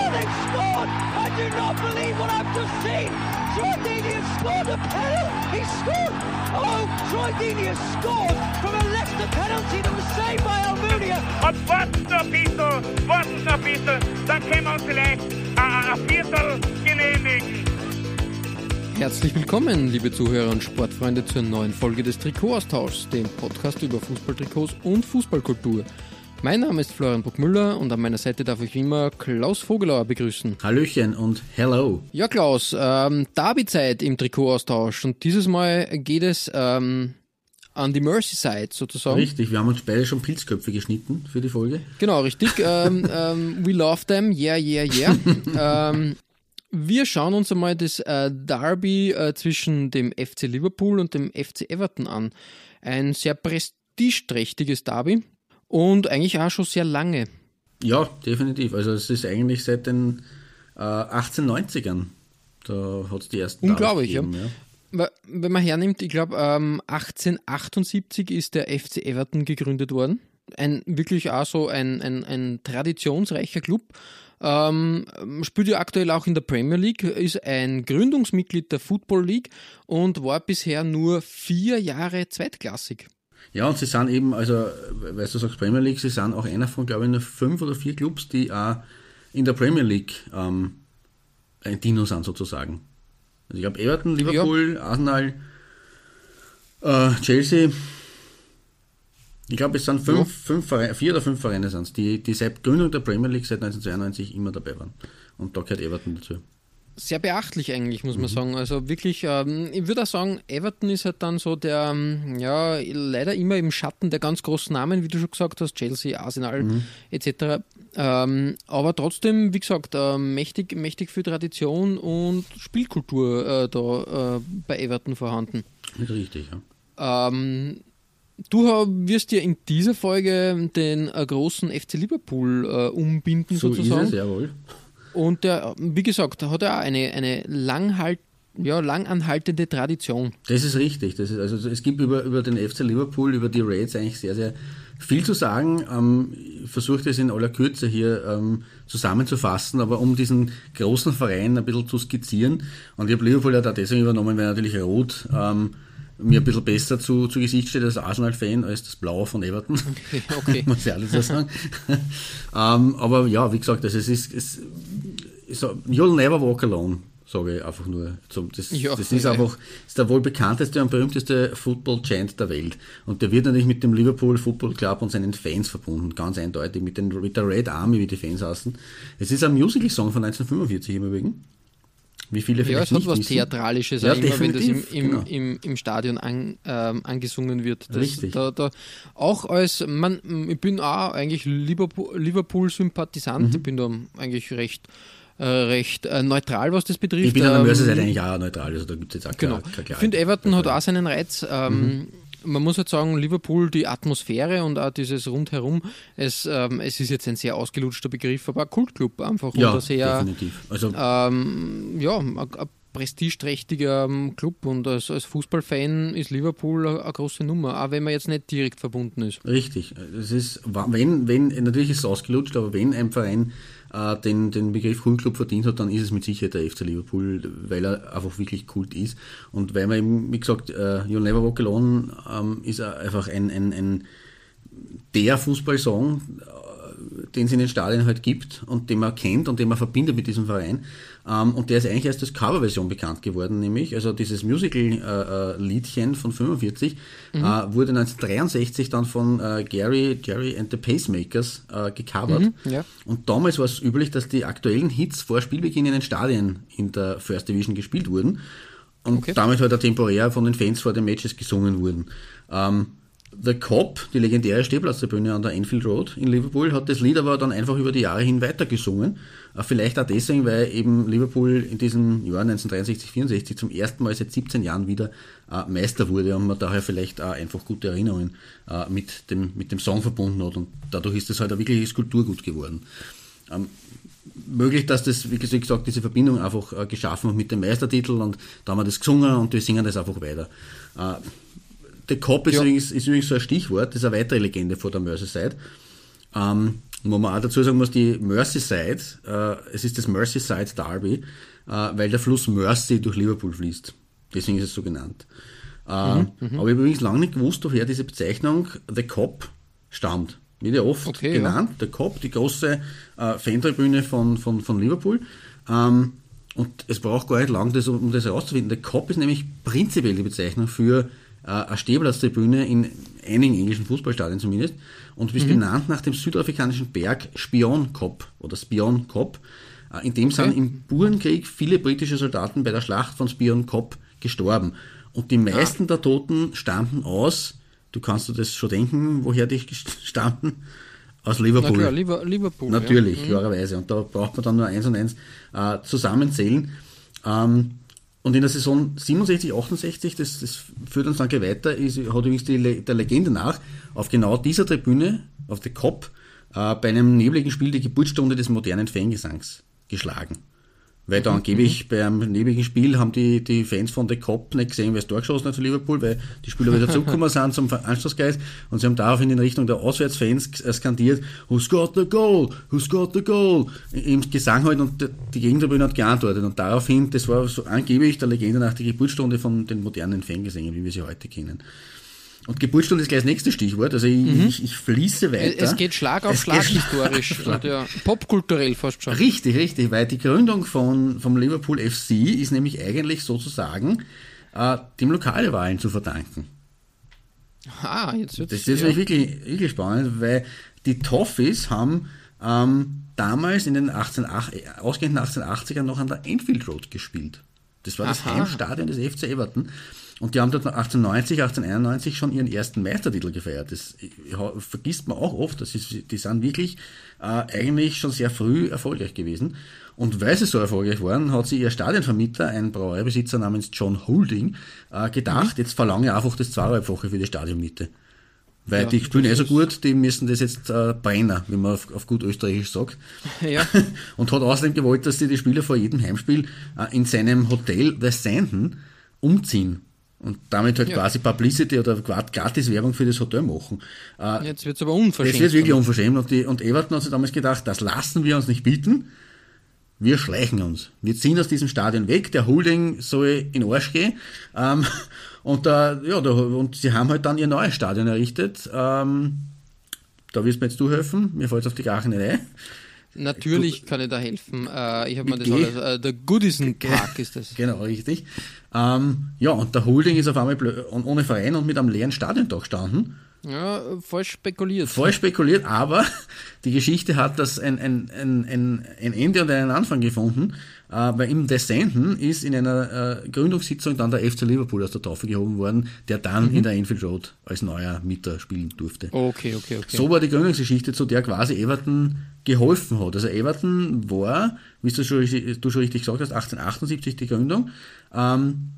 Oh, they've scored! I do not believe what I've just seen! Troy Deeney has scored a penalty! He scored! Oh, Troy Deeney has scored from a Leicester penalty that was saved by Almunia! Und warten noch ein bisschen, warten noch ein bisschen, dann können wir uns vielleicht ein, ein Viertel genehmigen. Herzlich willkommen, liebe Zuhörer und Sportfreunde, zur neuen Folge des Trikotaustauschs, dem Podcast über Fußballtrikots und Fußballkultur. Mein Name ist Florian Bruckmüller und an meiner Seite darf ich wie immer Klaus Vogelauer begrüßen. Hallöchen und hello. Ja, Klaus, ähm, Derby-Zeit im Trikotaustausch und dieses Mal geht es ähm, an die Merseyside sozusagen. Richtig, wir haben uns beide schon Pilzköpfe geschnitten für die Folge. Genau, richtig. ähm, ähm, we love them, yeah, yeah, yeah. ähm, wir schauen uns einmal das äh, Derby äh, zwischen dem FC Liverpool und dem FC Everton an. Ein sehr prestigeträchtiges Derby und eigentlich auch schon sehr lange. Ja, definitiv. Also es ist eigentlich seit den äh, 1890ern. Da hat es die ersten Unglaublich, gegeben, ja. Wenn man hernimmt, ich glaube, ähm, 1878 ist der FC Everton gegründet worden. Ein wirklich auch so ein, ein, ein traditionsreicher Club. Ähm, spielt ja aktuell auch in der Premier League, ist ein Gründungsmitglied der Football League und war bisher nur vier Jahre zweitklassig. Ja, und sie sind eben, also, weil du sagst Premier League, sie sind auch einer von, glaube ich, nur fünf oder vier Clubs, die auch in der Premier League ähm, ein Dino sind, sozusagen. Also ich glaube, Everton, Liverpool, ja. Arsenal, äh, Chelsea, ich glaube, es sind fünf, ja. fünf Vereine, vier oder fünf Vereine sind die, die seit Gründung der Premier League seit 1992 immer dabei waren. Und da gehört Everton dazu. Sehr beachtlich eigentlich, muss man mhm. sagen. Also wirklich, ähm, ich würde auch sagen, Everton ist halt dann so der, ähm, ja, leider immer im Schatten der ganz großen Namen, wie du schon gesagt hast, Chelsea, Arsenal mhm. etc. Ähm, aber trotzdem, wie gesagt, äh, mächtig, mächtig viel Tradition und Spielkultur äh, da äh, bei Everton vorhanden. Richtig, ja. Ähm, Du wirst dir in dieser Folge den äh, großen FC Liverpool äh, umbinden, so sozusagen. Ist es, jawohl. Und der, wie gesagt, hat er auch eine, eine langhalt, ja, langanhaltende Tradition. Das ist richtig. Das ist, also es gibt über, über den FC Liverpool, über die Raids eigentlich sehr, sehr viel zu sagen. Ähm, ich versuche das in aller Kürze hier ähm, zusammenzufassen, aber um diesen großen Verein ein bisschen zu skizzieren. Und ich habe Liverpool ja da deswegen übernommen, weil natürlich Rot ähm, mir ein bisschen besser zu, zu Gesicht steht als Arsenal-Fan als das Blaue von Everton. Okay. okay. Muss ich alles so sagen. ähm, aber ja, wie gesagt, also es ist, es, so, You'll never walk alone, sage ich einfach nur. Das, ja, das ist einfach ist der wohl bekannteste und berühmteste Football-Chant der Welt. Und der wird natürlich mit dem Liverpool Football Club und seinen Fans verbunden, ganz eindeutig, mit, den, mit der Red Army, wie die Fans heißen. Es ist ein Musical-Song von 1945 im Übrigen. Wie viele ja, es hat was wissen. Theatralisches, ja, immer, wenn das im, im, genau. im, im Stadion an, ähm, angesungen wird. Das, Richtig. Da, da, auch als, man, ich bin auch eigentlich Liverpool-Sympathisant, mhm. ich bin da eigentlich recht recht äh, neutral, was das betrifft. Ich bin an der Merseyside eigentlich auch neutral, also da gibt es jetzt auch genau. keine, keine Ich finde, Everton hat auch seinen Reiz. Ähm, mhm man muss halt sagen, Liverpool, die Atmosphäre und auch dieses Rundherum, es, ähm, es ist jetzt ein sehr ausgelutschter Begriff, aber ein Kultclub einfach. Ja, und sehr, definitiv. Also, ähm, ja, ein, ein prestigeträchtiger ähm, Club und als, als Fußballfan ist Liverpool eine, eine, große Nummer, auch wenn man jetzt nicht direkt verbunden ist. Richtig. Es ist, wenn, wenn, natürlich ist es ausgelutscht, aber wenn ein Verein äh, den, den Begriff Kultclub verdient hat, dann ist es mit Sicherheit der FC Liverpool, weil er einfach wirklich Kult ist. Und weil man eben, wie gesagt, uh, You'll Never Walk Alone ähm, ist einfach ein, ein, ein der Fußballsong, den es in den Stadien halt gibt und den man kennt und den man verbindet mit diesem Verein. Ähm, und der ist eigentlich erst als Coverversion bekannt geworden, nämlich, also dieses Musical-Liedchen äh, von 45 mhm. äh, wurde 1963 dann von äh, Gary, Gary and the Pacemakers äh, gecovert. Mhm, ja. Und damals war es üblich, dass die aktuellen Hits vor Spielbeginn in den Stadien in der First Division gespielt wurden und okay. damit halt temporär von den Fans vor den Matches gesungen wurden. Ähm, The Cop, die legendäre Stehplatztribüne an der Enfield Road in Liverpool, hat das Lied aber dann einfach über die Jahre hin weitergesungen. Äh, vielleicht auch deswegen, weil eben Liverpool in diesem Jahr 1963, 64 zum ersten Mal seit 17 Jahren wieder äh, Meister wurde und man daher vielleicht auch einfach gute Erinnerungen äh, mit, dem, mit dem Song verbunden hat und dadurch ist es halt ein wirkliches Kulturgut geworden. Ähm, möglich, dass das, wie gesagt, diese Verbindung einfach äh, geschaffen hat mit dem Meistertitel und da haben wir das gesungen und wir singen das einfach weiter. Äh, The Cop ist, ja. übrigens, ist übrigens so ein Stichwort, das ist eine weitere Legende vor der Merseyside. Ähm, wo man auch dazu sagen muss, die Merseyside, äh, es ist das Merseyside Derby, äh, weil der Fluss Mersey durch Liverpool fließt. Deswegen ist es so genannt. Äh, mhm, aber ich habe übrigens lange nicht gewusst, woher diese Bezeichnung The Cop stammt. Wird ja oft okay, genannt, ja. der Cop, die große äh, Fantribüne von, von, von Liverpool. Ähm, und es braucht gar nicht lang, das, um das herauszufinden. Der Cop ist nämlich prinzipiell die Bezeichnung für äh, eine Stehplatztribüne in einigen englischen Fußballstadien zumindest und ist mhm. benannt nach dem südafrikanischen Berg Spion Kop oder Spion Kop. Äh, in dem okay. sind im Burenkrieg viele britische Soldaten bei der Schlacht von Spion Kop gestorben. Und die meisten ah. der Toten stammten aus, du kannst dir das schon denken, woher die stammten, aus Liverpool. Na klar, Liverpool. Natürlich, ja. Mhm. klarerweise. Und da braucht man dann nur eins und eins äh, zusammenzählen. Ähm, und in der Saison 67, 68, das, das führt uns dann weiter, ist, hat übrigens die, der Legende nach auf genau dieser Tribüne, auf der Kopf, äh, bei einem nebligen Spiel die Geburtsstunde des modernen Fangesangs geschlagen. Weil da angeblich beim nebigen Spiel haben die, die Fans von The Cop nicht gesehen, wer es durchgeschossen hat für Liverpool, weil die Spieler wieder zurückgekommen sind zum Anstoßgeist und sie haben daraufhin in Richtung der Auswärtsfans skandiert, Who's got the goal? Who's got the goal? Im Gesang halt und die Gegentribüne hat geantwortet und daraufhin, das war so angeblich der Legende nach der Geburtsstunde von den modernen Fangesängen, wie wir sie heute kennen. Und Geburtsstunde ist gleich das nächste Stichwort. Also ich, mhm. ich, ich, fließe weiter. Es geht Schlag auf Schlag historisch. Schlag. ja, popkulturell fast schon. Richtig, richtig, weil die Gründung von, vom Liverpool FC ist nämlich eigentlich sozusagen äh, dem Lokalwahlen zu verdanken. Ah, jetzt wird's, Das ist ja. wirklich, wirklich spannend, weil die Toffees haben ähm, damals in den 18, ausgehenden 1880ern noch an der Enfield Road gespielt. Das war das Aha. Heimstadion des FC Everton. Und die haben dort 1890, 1891 schon ihren ersten Meistertitel gefeiert. Das vergisst man auch oft. Das ist, die sind wirklich äh, eigentlich schon sehr früh erfolgreich gewesen. Und weil sie so erfolgreich waren, hat sich ihr Stadionvermieter, ein Brauereibesitzer namens John Holding, äh, gedacht, mhm. jetzt verlange einfach das zweieinhalbfache für die Stadionmiete. Weil ja, die spielen eh so gut, die müssen das jetzt äh, brennen, wie man auf, auf gut österreichisch sagt. Ja. Und hat außerdem gewollt, dass sie die Spieler vor jedem Heimspiel äh, in seinem Hotel The Sandon umziehen und damit halt ja. quasi Publicity oder gratis Werbung für das Hotel machen. Äh, jetzt wird es aber unverschämt. Jetzt wird wirklich unverschämt. Und, die, und Everton hat sich damals gedacht, das lassen wir uns nicht bieten. Wir schleichen uns. Wir ziehen aus diesem Stadion weg. Der Holding soll in Arsch gehen. Ähm, und, äh, ja, da, und sie haben halt dann ihr neues Stadion errichtet. Ähm, da wirst du mir jetzt du helfen. Mir fällt es auf die Grachen nicht ein. Natürlich kann ich da helfen. Äh, ich habe mir das alles, äh, der Goodison Park ist das. Genau, richtig. Ähm, ja, und der Holding ist auf einmal ohne Verein und mit einem leeren Stadiondach gestanden. Ja, falsch spekuliert. Falsch spekuliert, aber die Geschichte hat das ein, ein, ein, ein Ende und einen Anfang gefunden, weil im Descenten ist in einer äh, Gründungssitzung dann der FC Liverpool aus der Taufe gehoben worden, der dann mhm. in der Enfield Road als neuer Mieter spielen durfte. Okay, okay, okay. So war die Gründungsgeschichte, zu der quasi Everton geholfen hat. Also Everton war, wie du schon, du schon richtig gesagt hast, 1878 die Gründung. Ähm,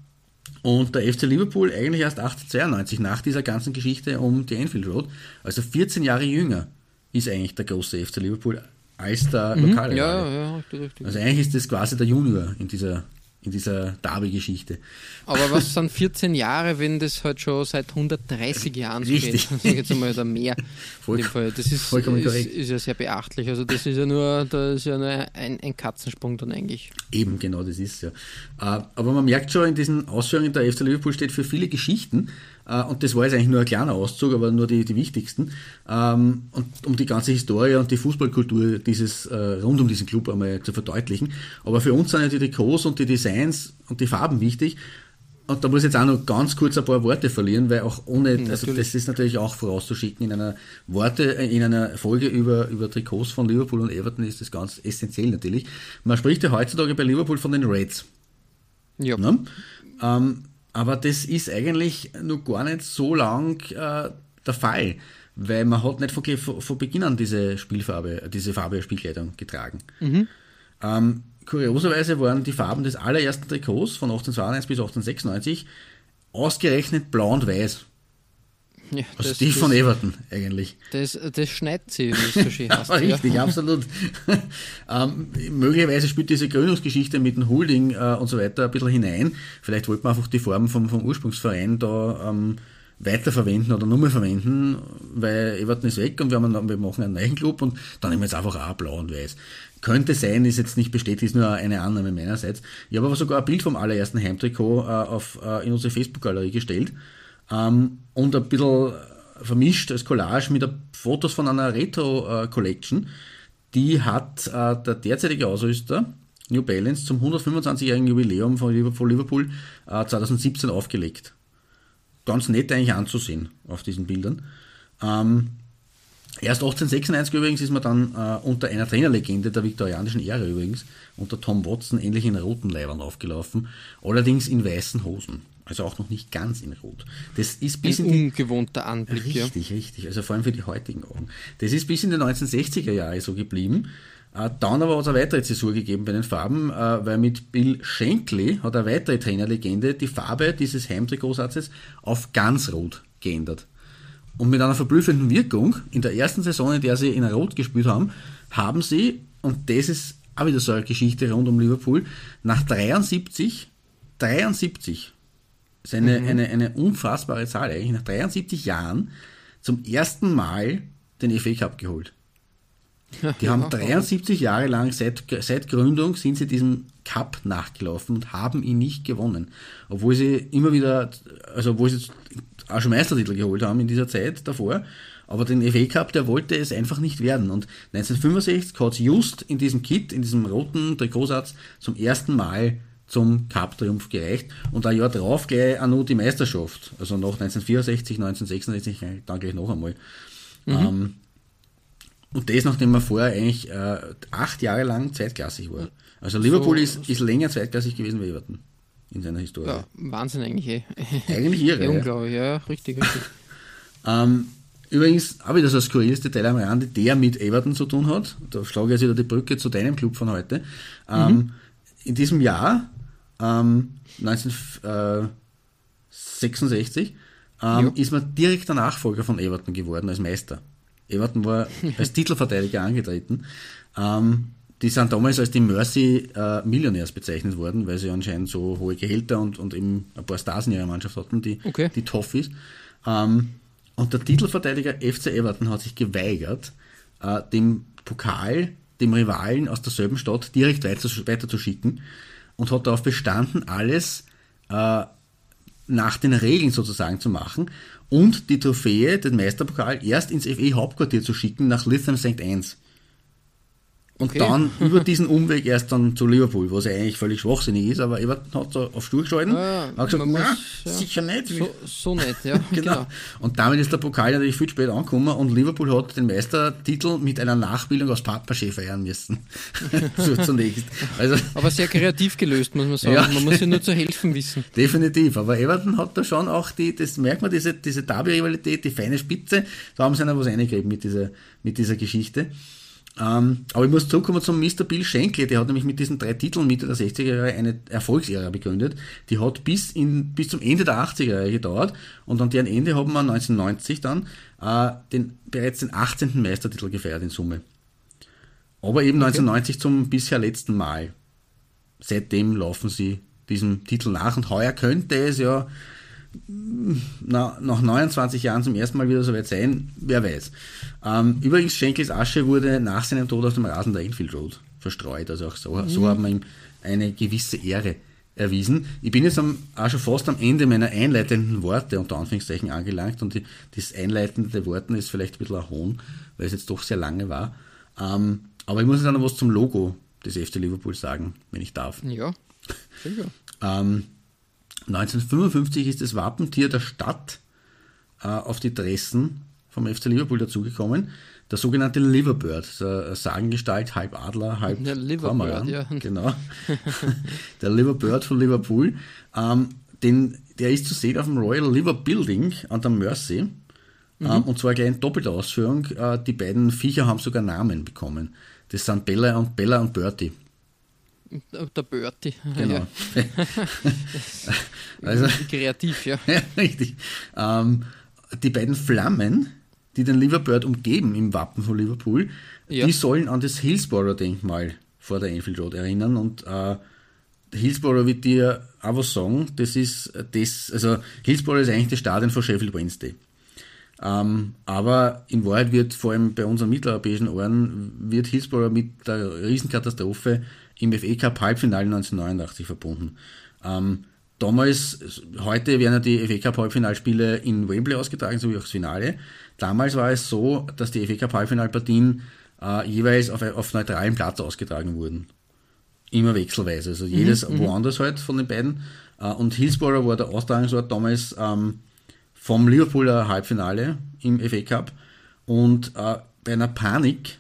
und der FC Liverpool eigentlich erst 1892, nach dieser ganzen Geschichte um die Enfield Road, also 14 Jahre jünger, ist eigentlich der große FC Liverpool als der mhm, lokale. Ja, ja, richtig, richtig. Also eigentlich ist das quasi der Junior in dieser in dieser Derby-Geschichte. Aber was sind 14 Jahre, wenn das halt schon seit 130 Jahren so Richtig. geht? Sag jetzt einmal oder mehr. Voll, das ist, vollkommen ist, ist, ja sehr beachtlich. Also das ist ja nur, da ist ja nur ein, ein Katzensprung dann eigentlich. Eben, genau, das ist ja. Äh, aber man merkt schon, in diesen Ausführungen, der FC Liverpool steht für viele Geschichten. Äh, und das war jetzt eigentlich nur ein kleiner Auszug, aber nur die, die wichtigsten. Ähm, und um die ganze Historie und die Fußballkultur dieses, äh, rund um diesen Club einmal zu verdeutlichen. Aber für uns sind ja die Trikots und die Designs und die Farben wichtig. Und da muss ich jetzt auch noch ganz kurz ein paar Worte verlieren, weil auch ohne, also das ist natürlich auch vorauszuschicken, in einer Worte, äh, in einer Folge über, über Trikots von Liverpool und Everton ist das ganz essentiell natürlich. Man spricht ja heutzutage bei Liverpool von den Reds. Ja. Ne? Ähm, aber das ist eigentlich noch gar nicht so lang äh, der Fall, weil man hat nicht von, von Beginn an diese Spielfarbe, diese Farbe Spielkleidung getragen. Mhm. Ähm, kurioserweise waren die Farben des allerersten Trikots von 1892 bis 1896 ausgerechnet blau und weiß. Ja, Also das, die das, von Everton eigentlich. das, das schneidet sie, wie es so schön heißt. Ja, richtig, absolut. ähm, möglicherweise spielt diese Gründungsgeschichte mit dem Holding äh, und so weiter ein bisschen hinein. Vielleicht wollte man einfach die Form vom, vom Ursprungsverein da ähm, weiterverwenden oder nur mehr verwenden, weil Everton ist weg und wir, haben wir machen einen neuen Club und dann nehmen wir jetzt einfach auch blau und weiß. Könnte sein, ist jetzt nicht bestätigt, ist nur eine Annahme meinerseits. Ich habe aber sogar ein Bild vom allerersten Heimtrikot äh, auf, äh, in unsere Facebook-Galerie gestellt ähm, und ein bisschen vermischt als Collage mit Fotos von einer Retro-Collection. Die hat äh, der derzeitige Ausrüster New Balance zum 125-jährigen Jubiläum von Liverpool äh, 2017 aufgelegt. Ganz nett eigentlich anzusehen auf diesen Bildern. Ähm, erst 1896 übrigens ist man dann äh, unter einer Trainerlegende der viktorianischen Ära übrigens, unter Tom Watson, ähnlich in roten Leibern aufgelaufen, allerdings in weißen Hosen. Also auch noch nicht ganz in Rot. Das ist bis Ein in die, ungewohnter Anblick, ja. Richtig, richtig. Also vor allem für die heutigen Augen. Das ist bis in die 1960er Jahre so geblieben. Äh, Dann aber hat es eine weitere Zäsur gegeben bei den Farben, äh, weil mit Bill Shankly hat eine weitere Trainerlegende die Farbe dieses Heimtrikotsatzes auf ganz rot geändert. Und mit einer verblüffenden Wirkung, in der ersten Saison, in der sie in Rot gespielt haben, haben sie, und das ist auch wieder so eine Geschichte rund um Liverpool, nach 73, 73, ist eine, eine, eine unfassbare Zahl eigentlich, nach 73 Jahren zum ersten Mal den FA Cup geholt. Die haben 73 Jahre lang, seit, seit Gründung, sind sie diesem Cup nachgelaufen und haben ihn nicht gewonnen. Obwohl sie immer wieder, also obwohl sie auch schon Meistertitel geholt haben in dieser Zeit davor. Aber den FA Cup, der wollte es einfach nicht werden. Und 1965 hat es just in diesem Kit, in diesem roten Trikotsatz, zum ersten Mal zum Cup-Triumph gereicht. Und ein Jahr drauf gleich auch noch die Meisterschaft. Also nach 1964, 1966, dann gleich noch einmal. Ähm, und das, nachdem man vorher eigentlich äh, acht Jahre lang zweitklassig war. Also Liverpool So- ist, ist länger zweitklassig gewesen wie Everton in seiner Historie. Ja, Wahnsinn eigentlich, eh. Eigentlich irre. Unglaublich, ja, richtig, richtig. Ähm, übrigens, auch wieder so ein skurriles Detail am Rande, der mit Everton zu tun hat. Da schlage ich jetzt wieder die Brücke zu deinem Club von heute. Ähm, In diesem Jahr, ähm, 1966, ähm, ist man direkt der Nachfolger von Everton geworden als Meister. Everton war als Titelverteidiger angetreten. Ähm, die sind damals als die Mercy äh, Millionärs bezeichnet worden, weil sie anscheinend so hohe Gehälter und, und eben ein paar Stars in ihrer Mannschaft hatten, die, Okay. die Toffees. Ähm, und der Titelverteidiger FC Everton hat sich geweigert, äh, dem Pokal, dem Rivalen aus derselben Stadt direkt weiter, weiter zu schicken und hat darauf bestanden, alles äh, nach den Regeln sozusagen zu machen und die Trophäe, den Meisterpokal, erst ins FE-Hauptquartier zu schicken nach Lytham St. Anne's. Und Okay. dann über diesen Umweg erst dann zu Liverpool, was ja eigentlich völlig schwachsinnig ist, aber Everton hat so auf Stuhl geschalten, Ja, hat gesagt, muss- ja. sicher nicht. So, so nett, ja, Genau. genau. Und damit ist der Pokal natürlich viel spät angekommen und Liverpool hat den Meistertitel mit einer Nachbildung aus Pappmaché feiern müssen. so, zunächst. Also Aber sehr kreativ gelöst, muss man sagen. Ja. Man muss ja nur zu helfen wissen. definitiv. Aber Everton hat da schon auch die, das merkt man, diese, diese Derby-Rivalität, die feine Spitze, da haben sie einer was reingegeben mit dieser, mit dieser Geschichte. Ähm, aber ich muss zurückkommen zum Mr. Bill Shankly, der hat nämlich mit diesen drei Titeln Mitte der 60er Jahre eine Erfolgsära begründet. Die hat bis, in, bis zum Ende der 80er Jahre gedauert und an deren Ende haben wir 1990 dann äh, den, bereits den 18. Meistertitel gefeiert in Summe. Aber eben 1990 zum bisher letzten Mal. Seitdem laufen sie diesem Titel nach und heuer könnte es ja na, nach 29 Jahren zum ersten Mal wieder soweit sein, wer weiß. Ähm, übrigens, Schenkels Asche wurde nach seinem Tod auf dem Rasen der Enfield Road verstreut. Also auch so, so haben wir ihm eine gewisse Ehre erwiesen. Ich bin jetzt am, auch schon fast am Ende meiner einleitenden Worte unter Anführungszeichen angelangt und die, das einleitende Worten ist vielleicht ein bisschen ein Hohn, weil es jetzt doch sehr lange war. Ähm, aber ich muss jetzt auch noch was zum Logo des FC Liverpool sagen, wenn ich darf. Ja, sicher. Ähm, 1955 ist das Wappentier der Stadt äh, auf die Dressen vom FC Liverpool dazugekommen. Der sogenannte Liverbird, so eine Sagengestalt, halb Adler, halb Der Liverbird, ja. Genau. der Liverbird von Liverpool. Ähm, den, der ist zu sehen auf dem Royal Liver Building an der Mersey. Mhm. Ähm, und zwar gleich in doppelter Ausführung. Äh, die beiden Viecher haben sogar Namen bekommen. Das sind Bella und Bella und Bertie. Der Bertie. Genau. Also, Kreativ, ja. ja richtig. Ähm, die beiden Flammen, die den Liverbird umgeben im Wappen von Liverpool, ja. die sollen an das Hillsborough-Denkmal vor der Enfield Road erinnern. Und äh, Hillsborough wird dir aber sagen, das ist das, also Hillsborough ist eigentlich das Stadion von Sheffield Wednesday. Ähm, aber in Wahrheit wird vor allem bei unseren mitteleuropäischen Ohren wird Hillsborough mit der Riesenkatastrophe im FA Cup Halbfinale 1989 verbunden. Ähm, damals, heute werden ja die FA Cup Halbfinalspiele in Wembley ausgetragen, so wie auch das Finale. Damals war es so, dass die FA Cup Halbfinalpartien äh, jeweils auf, auf neutralem Platz ausgetragen wurden. Immer wechselweise, also jedes mhm, mhm. woanders halt von den beiden. Äh, und Hillsborough war der Austragungsort damals ähm, vom Liverpooler Halbfinale im FA Cup. Und äh, bei einer Panik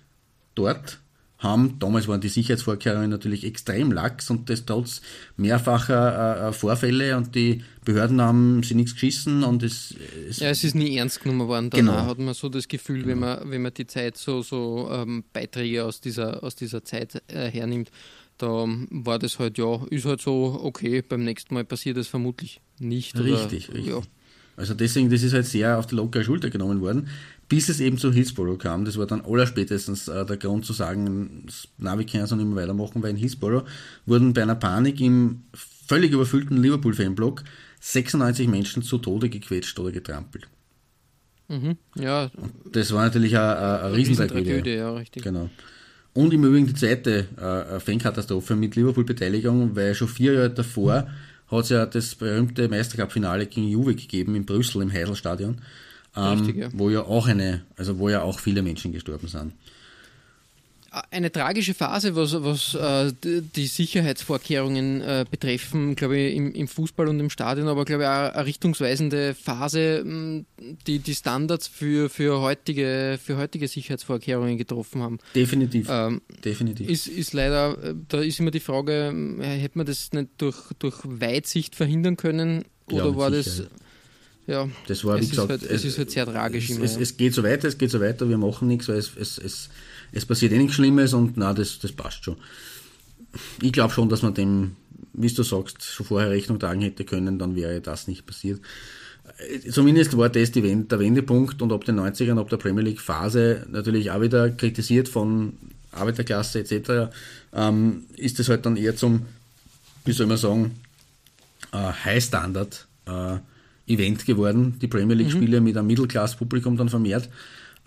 dort haben, damals waren die Sicherheitsvorkehrungen natürlich extrem lax und das trotz mehrfacher äh, äh, Vorfälle und die Behörden haben sie nichts geschissen und es, es Ja, es ist nie ernst genommen worden. Danach genau. hat man so das Gefühl, genau. wenn, man, wenn man die Zeit so, so ähm, Beiträge aus dieser, aus dieser Zeit äh, hernimmt, da war das halt, ja, ist halt so, okay, beim nächsten Mal passiert es vermutlich nicht. Richtig, oder, richtig. Ja. Also deswegen, das ist halt sehr auf die lockere Schulter genommen worden, bis es eben zu Hillsborough kam. Das war dann allerspätestens äh, der Grund zu sagen, na, wir können so nicht mehr weitermachen, weil in Hillsborough wurden bei einer Panik im völlig überfüllten Liverpool-Fanblock 96 Menschen zu Tode gequetscht oder getrampelt. Mhm, ja. Und das war natürlich eine, eine Riesentragödie. Ja, richtig. Genau. Und im Übrigen die zweite äh, Fankatastrophe mit Liverpool-Beteiligung, weil schon vier Jahre davor hat es ja das berühmte Meistercup-Finale gegen Juve gegeben in Brüssel im Heidelstadion, ähm, Richtig, ja. wo ja auch eine, also wo ja auch viele Menschen gestorben sind eine tragische Phase, was, was äh, die Sicherheitsvorkehrungen äh, betreffen, glaube ich, im, im, Fußball und im Stadion, aber glaube ich auch eine richtungsweisende Phase, die die Standards für, für, heutige, für heutige Sicherheitsvorkehrungen getroffen haben. Definitiv. Ähm, Definitiv. Ist, ist leider, da ist immer die Frage, hätte man das nicht durch, durch Weitsicht verhindern können oder ja, war Sicherheit. das ja, das war, wie gesagt, halt, es, ist halt sehr tragisch. Es, immer, es, es, geht so weiter, es geht so weiter, wir machen nichts, weil es, es, es, es passiert eh nichts Schlimmes und na, das, das passt schon. Ich glaube schon, dass man dem, wie du sagst, schon vorher Rechnung tragen hätte können, dann wäre das nicht passiert. Zumindest war das die, der Wendepunkt und ab den 90ern, ab der Premier League Phase natürlich auch wieder kritisiert von Arbeiterklasse etc., ähm, ist es halt dann eher zum, wie soll man sagen, äh, High Standard äh, Event geworden, die Premier League-Spiele mhm. mit einem Mittelklass-Publikum dann vermehrt.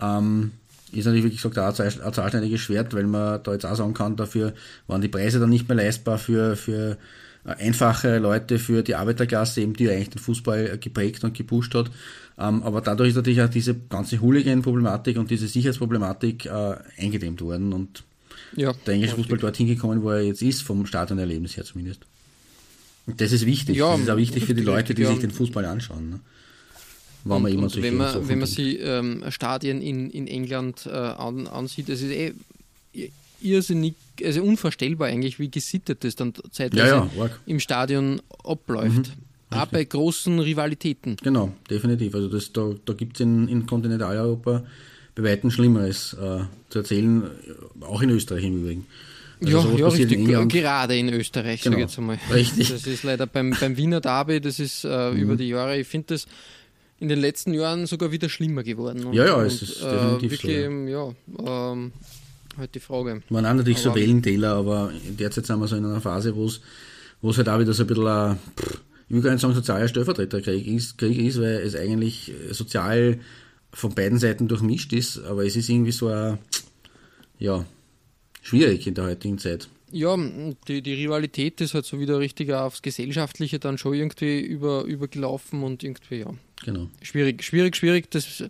Ähm, ist natürlich, wie gesagt, auch ein zahlsteiniges Schwert, weil man da jetzt auch sagen kann, dafür waren die Preise dann nicht mehr leistbar für, für einfache Leute, für die Arbeiterklasse, eben die eigentlich den Fußball geprägt und gepusht hat. Ähm, aber dadurch ist natürlich auch diese ganze Hooligan-Problematik und diese Sicherheitsproblematik äh, eingedämmt worden und ja, der englische Fußball dorthin gekommen, wo er jetzt ist, vom Stadionerlebnis her zumindest. Und das ist wichtig. Ja, das ist auch wichtig für die Leute, die ja. sich den Fußball anschauen. Ne? War man immer wenn man, wenn man sich ähm, Stadien in, in England äh, an, ansieht, das ist eh irrsinnig, also unvorstellbar eigentlich, wie gesittet das dann zeitweise ja, ja, im Stadion abläuft. Mhm, auch bei großen Rivalitäten. Genau, definitiv. Also das, da, da gibt es in, in Kontinentaleuropa bei weitem Schlimmeres äh, zu erzählen, auch in Österreich im Übrigen. Also ja, ja richtig, in gerade in Österreich, genau, sage ich jetzt einmal. Richtig. Das ist leider beim, beim Wiener Derby, das ist äh, mhm. über die Jahre, ich finde das in den letzten Jahren sogar wieder schlimmer geworden. Und, ja, ja, es ist und, definitiv äh, wirklich, so. Ja, ähm, halt die Frage. Man auch natürlich aber, so Wellentäler, aber derzeit sind wir so in einer Phase, wo es wo es halt auch wieder so ein bisschen ein, ich will gar nicht sagen sozialer Stellvertreterkrieg ist, Krieg ist, weil es eigentlich sozial von beiden Seiten durchmischt ist, aber es ist irgendwie so ein, ja, schwierig in der heutigen Zeit. Ja, die, die Rivalität ist halt so wieder richtig aufs Gesellschaftliche dann schon irgendwie über, übergelaufen und irgendwie, ja. Genau. Schwierig, schwierig, schwierig. Das,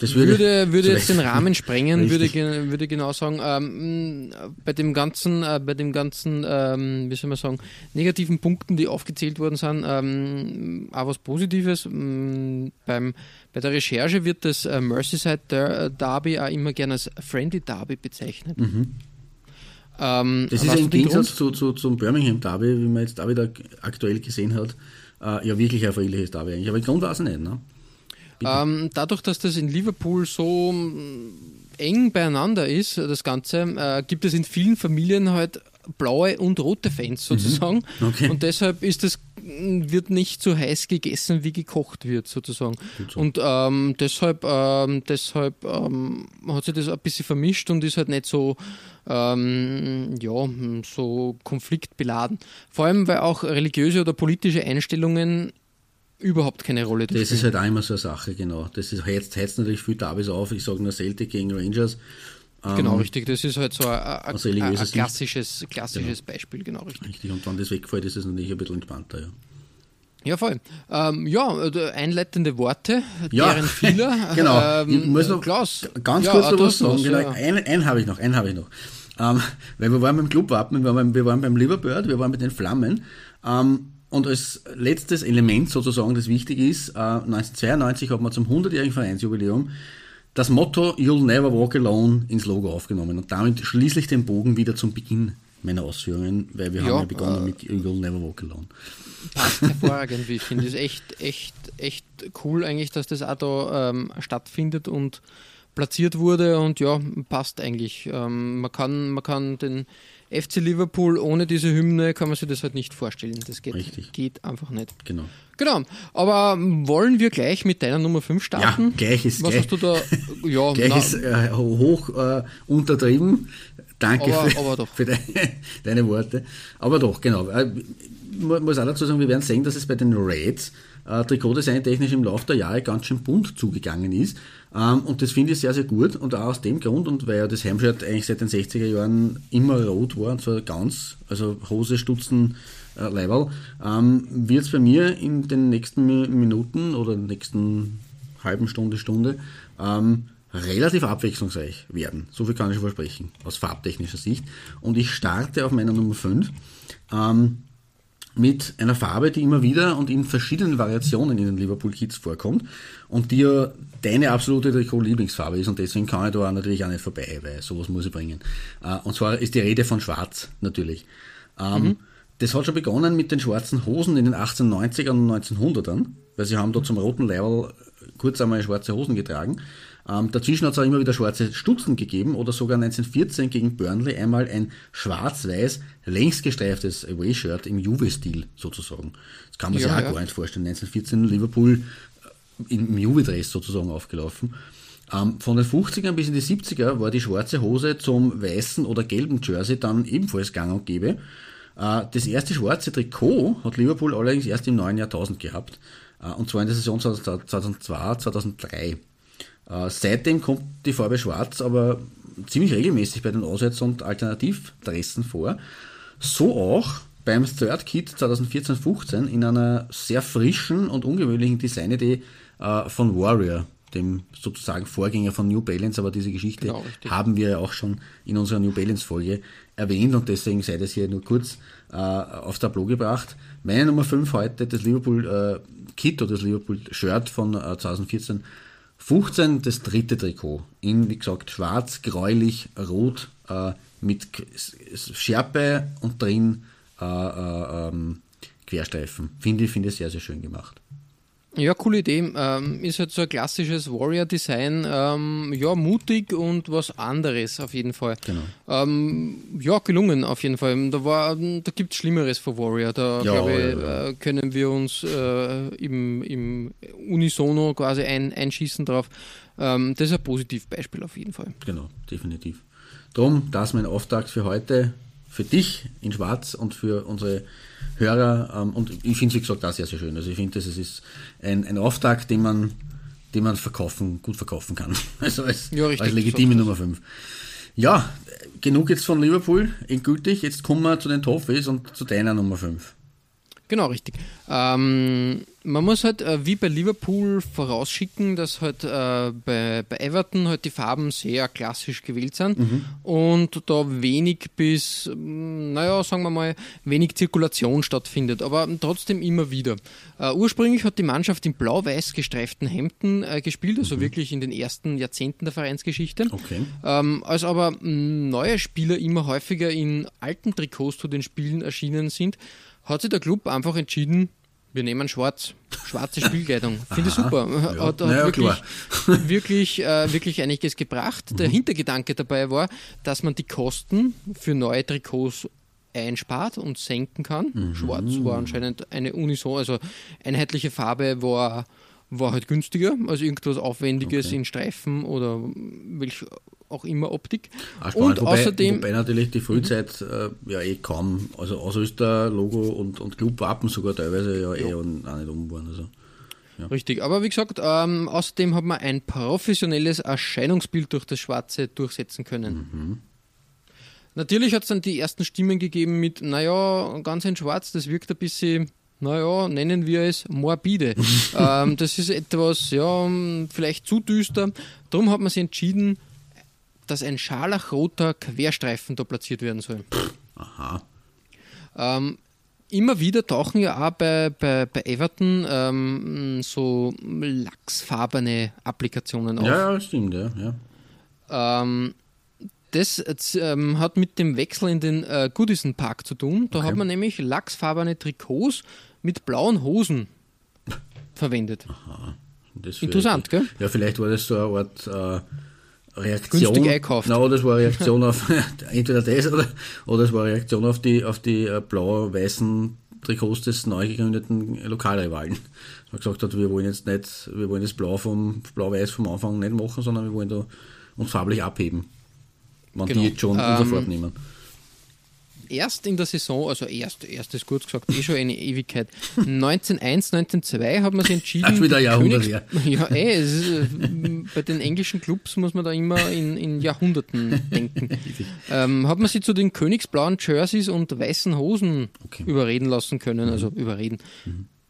das würde, würde, würde jetzt den Rahmen sprengen, würde, würde genau sagen, ähm, bei dem ganzen, äh, bei dem ganzen, ähm, wie soll man sagen, negativen Punkten, die aufgezählt worden sind, ähm, auch was Positives. Ähm, beim, bei der Recherche wird das äh, Merseyside Derby auch immer gerne als Friendly Derby bezeichnet. Mhm. Ähm, das ist im Gegensatz zu, zu, zum Birmingham Derby, wie man jetzt da wieder aktuell gesehen hat, äh, ja wirklich ein friedliches Derby eigentlich. Aber im Grund war es nicht, ne? Ähm, dadurch, dass das in Liverpool so mm, eng beieinander ist, das Ganze, äh, gibt es in vielen Familien halt blaue und rote Fans sozusagen. Mhm. Okay. Und deshalb ist es wird nicht so heiß gegessen, wie gekocht wird, sozusagen. so. Und ähm, deshalb, ähm, deshalb ähm, hat sich das ein bisschen vermischt und ist halt nicht so, ähm, ja, so konfliktbeladen. Vor allem, weil auch religiöse oder politische Einstellungen überhaupt keine Rolle Das spielen. ist halt immer so eine Sache, genau. Das ist, heizt, heizt natürlich viel Tabis auf. Ich sage nur Celtic gegen Rangers. Genau, Ähm, richtig. Das ist halt so ein, klassisches, klassisches Beispiel, genau richtig. Richtig, und wenn das wegfällt, ist es natürlich ein bisschen entspannter, ja. Ja, voll. Ähm, ja, äh, einleitende Worte, Ja, deren vieler. genau. Ähm, ich muss noch Klaus. ganz ja, kurz noch was sagen. Genau, ja. einen, einen habe ich noch, einen habe ich noch. Ähm, weil wir waren beim Clubwappen, wir waren, wir waren beim Liverbird, wir waren mit den Flammen. Ähm, und als letztes Element sozusagen, das wichtig ist, äh, 1992 hat man zum 100-jährigen Vereinsjubiläum das Motto You'll never walk alone ins Logo aufgenommen. Und damit schließlich den Bogen wieder zum Beginn meiner Ausführungen, weil wir Ja, haben ja begonnen äh, mit You'll never walk alone. passt hervorragend, wie ich finde. Es ist echt, echt, echt cool eigentlich, dass das auch da ähm, stattfindet und platziert wurde und ja, passt eigentlich. Ähm, man, kann, man kann den FC Liverpool ohne diese Hymne kann man sich das halt nicht vorstellen. Das geht, Richtig. geht einfach nicht. Genau. Genau. Aber wollen wir gleich mit deiner Nummer 5 starten? Ja, gleich ist Was gleich. hast du da? Ja, Gleich na, ist äh, hoch äh, untertrieben. Danke Aber- für, aber für deine, deine Worte. Aber doch, genau. Äh, Ich mu- muss auch dazu sagen, wir werden sehen, dass es bei den Reds äh, Trikotdesign technisch im Laufe der Jahre ganz schön bunt zugegangen ist. Ähm, und das finde ich sehr, sehr gut. Und auch aus dem Grund, und weil ja das Heimshirt eigentlich seit den 60er Jahren immer rot war, und zwar ganz, also Hose, Stutzen, äh, Leiberl, ähm, wird es bei mir in den nächsten Mi- Minuten oder nächsten halben Stunde, Stunde ähm, relativ abwechslungsreich werden. So viel kann ich versprechen, aus farbtechnischer Sicht. Und ich starte auf meiner Nummer 5 ähm, mit einer Farbe, die immer wieder und in verschiedenen Variationen in den Liverpool Kids vorkommt und die ja deine absolute Trikot-Lieblingsfarbe ist und deswegen kann ich da natürlich auch nicht vorbei, weil sowas muss ich bringen. Äh, und zwar ist die Rede von Schwarz natürlich. Ähm, Das hat schon begonnen mit den schwarzen Hosen in den 1890ern und 1900ern, weil sie haben da zum roten Level kurz einmal schwarze Hosen getragen. Ähm, dazwischen hat es auch immer wieder schwarze Stutzen gegeben oder sogar 1914 gegen Burnley einmal ein schwarz-weiß längs gestreiftes Away-Shirt im Juve-Stil sozusagen. Das kann man sich Ja, auch ja. gar nicht vorstellen. 1914 Liverpool äh, im Juve-Dress sozusagen aufgelaufen. Ähm, von den 50ern bis in die 70er war die schwarze Hose zum weißen oder gelben Jersey dann ebenfalls gang und gäbe. Äh, das erste schwarze Trikot hat Liverpool allerdings erst im neuen Jahrtausend gehabt. Äh, und zwar in der Saison 2002, 2003. Äh, seitdem kommt die Farbe schwarz aber ziemlich regelmäßig bei den Auswärts- und Alternativdressen vor. So auch beim Third Kit 2014-15 in einer sehr frischen und ungewöhnlichen Designidee äh, von Warrior, dem sozusagen Vorgänger von New Balance, aber diese Geschichte Genau, haben wir ja auch schon in unserer New Balance Folge erwähnt und deswegen sei das hier nur kurz äh, aufs Tableau gebracht. Meine Nummer 5 heute, das Liverpool äh, Kit oder das Liverpool Shirt von äh, 2014 15, das dritte Trikot. In, wie gesagt, schwarz, gräulich, rot, äh, mit Schärpe und drin äh, äh, ähm, Querstreifen. Finde ich, finde ich sehr, sehr schön gemacht. Ja, coole Idee. Ähm, ist halt so ein klassisches Warrior-Design. Ähm, ja, mutig und was anderes auf jeden Fall. Genau. Ähm, ja, gelungen auf jeden Fall. Da, war, da gibt es Schlimmeres für Warrior. Da, Ja, glaube ich, ja, ja. Äh, können wir uns äh, im, im Unisono quasi ein, einschießen drauf. Ähm, das ist ein Positivbeispiel auf jeden Fall. Genau, definitiv. Drum, das ist mein Auftakt für heute, für dich in Schwarz und für unsere Hörer. Ähm, und ich finde es, wie gesagt, auch sehr, sehr schön. Also ich finde, das ist ein, ein Auftakt, den man, den man verkaufen, gut verkaufen kann. Also als, Ja, richtig, als legitime. Nummer 5. Ja, genug jetzt von Liverpool, endgültig. Jetzt kommen wir zu den Toffees und zu deiner Nummer 5. Genau, richtig. Ähm, man muss halt äh, wie bei Liverpool vorausschicken, dass halt äh, bei, bei Everton halt die Farben sehr klassisch gewählt sind und da wenig bis, ähm, naja, sagen wir mal, wenig Zirkulation stattfindet, aber trotzdem immer wieder. Äh, ursprünglich hat die Mannschaft in blau-weiß gestreiften Hemden äh, gespielt, also wirklich in den ersten Jahrzehnten der Vereinsgeschichte. Okay. Ähm, als aber mh, neue Spieler immer häufiger in alten Trikots zu den Spielen erschienen sind, hat sich der Club einfach entschieden, Wir nehmen schwarz, schwarze Spielkleidung. Finde ich super. Ja. Hat, hat Naja, wirklich, wirklich, äh, wirklich einiges gebracht. Der Hintergedanke dabei war, dass man die Kosten für neue Trikots einspart und senken kann. Schwarz war anscheinend eine Unison, also einheitliche Farbe war, war halt günstiger als irgendwas Aufwendiges Okay. in Streifen oder welch auch immer Optik. Spannend, Und wobei, außerdem, wobei natürlich die Frühzeit äh, ja eh kaum, also außer ist der Logo und, und Clubwappen sogar teilweise ja eh und auch nicht um worden. Also. Richtig, aber wie gesagt, ähm, außerdem hat man ein professionelles Erscheinungsbild durch das Schwarze durchsetzen können. Natürlich hat es dann die ersten Stimmen gegeben mit, naja, ganz in Schwarz, das wirkt ein bisschen, naja, nennen wir es morbide. ähm, das ist etwas, ja, vielleicht zu düster. Darum hat man sich entschieden, dass ein scharlachroter Querstreifen da platziert werden soll. Aha. Ähm, immer wieder tauchen ja auch bei, bei, bei Everton ähm, so lachsfarbene Applikationen auf. Ja, ja, stimmt, ja. ja. Ähm, das äh, ähm, hat mit dem Wechsel in den äh, Goodison Park zu tun. Da hat man nämlich lachsfarbene Trikots mit blauen Hosen verwendet. Das Interessant, gell? Ja, vielleicht war das so eine Art äh, Reaktion. Günstig einkauft. Nein, das war eine Reaktion auf entweder das oder, oder es war eine Reaktion auf die, auf die äh, blau-weißen Trikots des neu gegründeten Lokalrivalen. Man gesagt hat, wir wollen jetzt nicht, wir wollen das Blau vom Blau-Weiß vom Anfang nicht machen, sondern wir wollen da uns farblich abheben. Wenn Genau. die jetzt schon Ähm, unser Fort nehmen. Erst in der Saison, also erst, erst ist kurz gesagt, eh schon eine Ewigkeit. 1901, 1902 hat man sich entschieden. Ach, wieder Jahrhundert Königs- Ja, eh, es ist, äh, bei den englischen Clubs muss man da immer in, in Jahrhunderten denken. ähm, hat man sich zu den königsblauen Jerseys und weißen Hosen Okay. überreden lassen können, also überreden.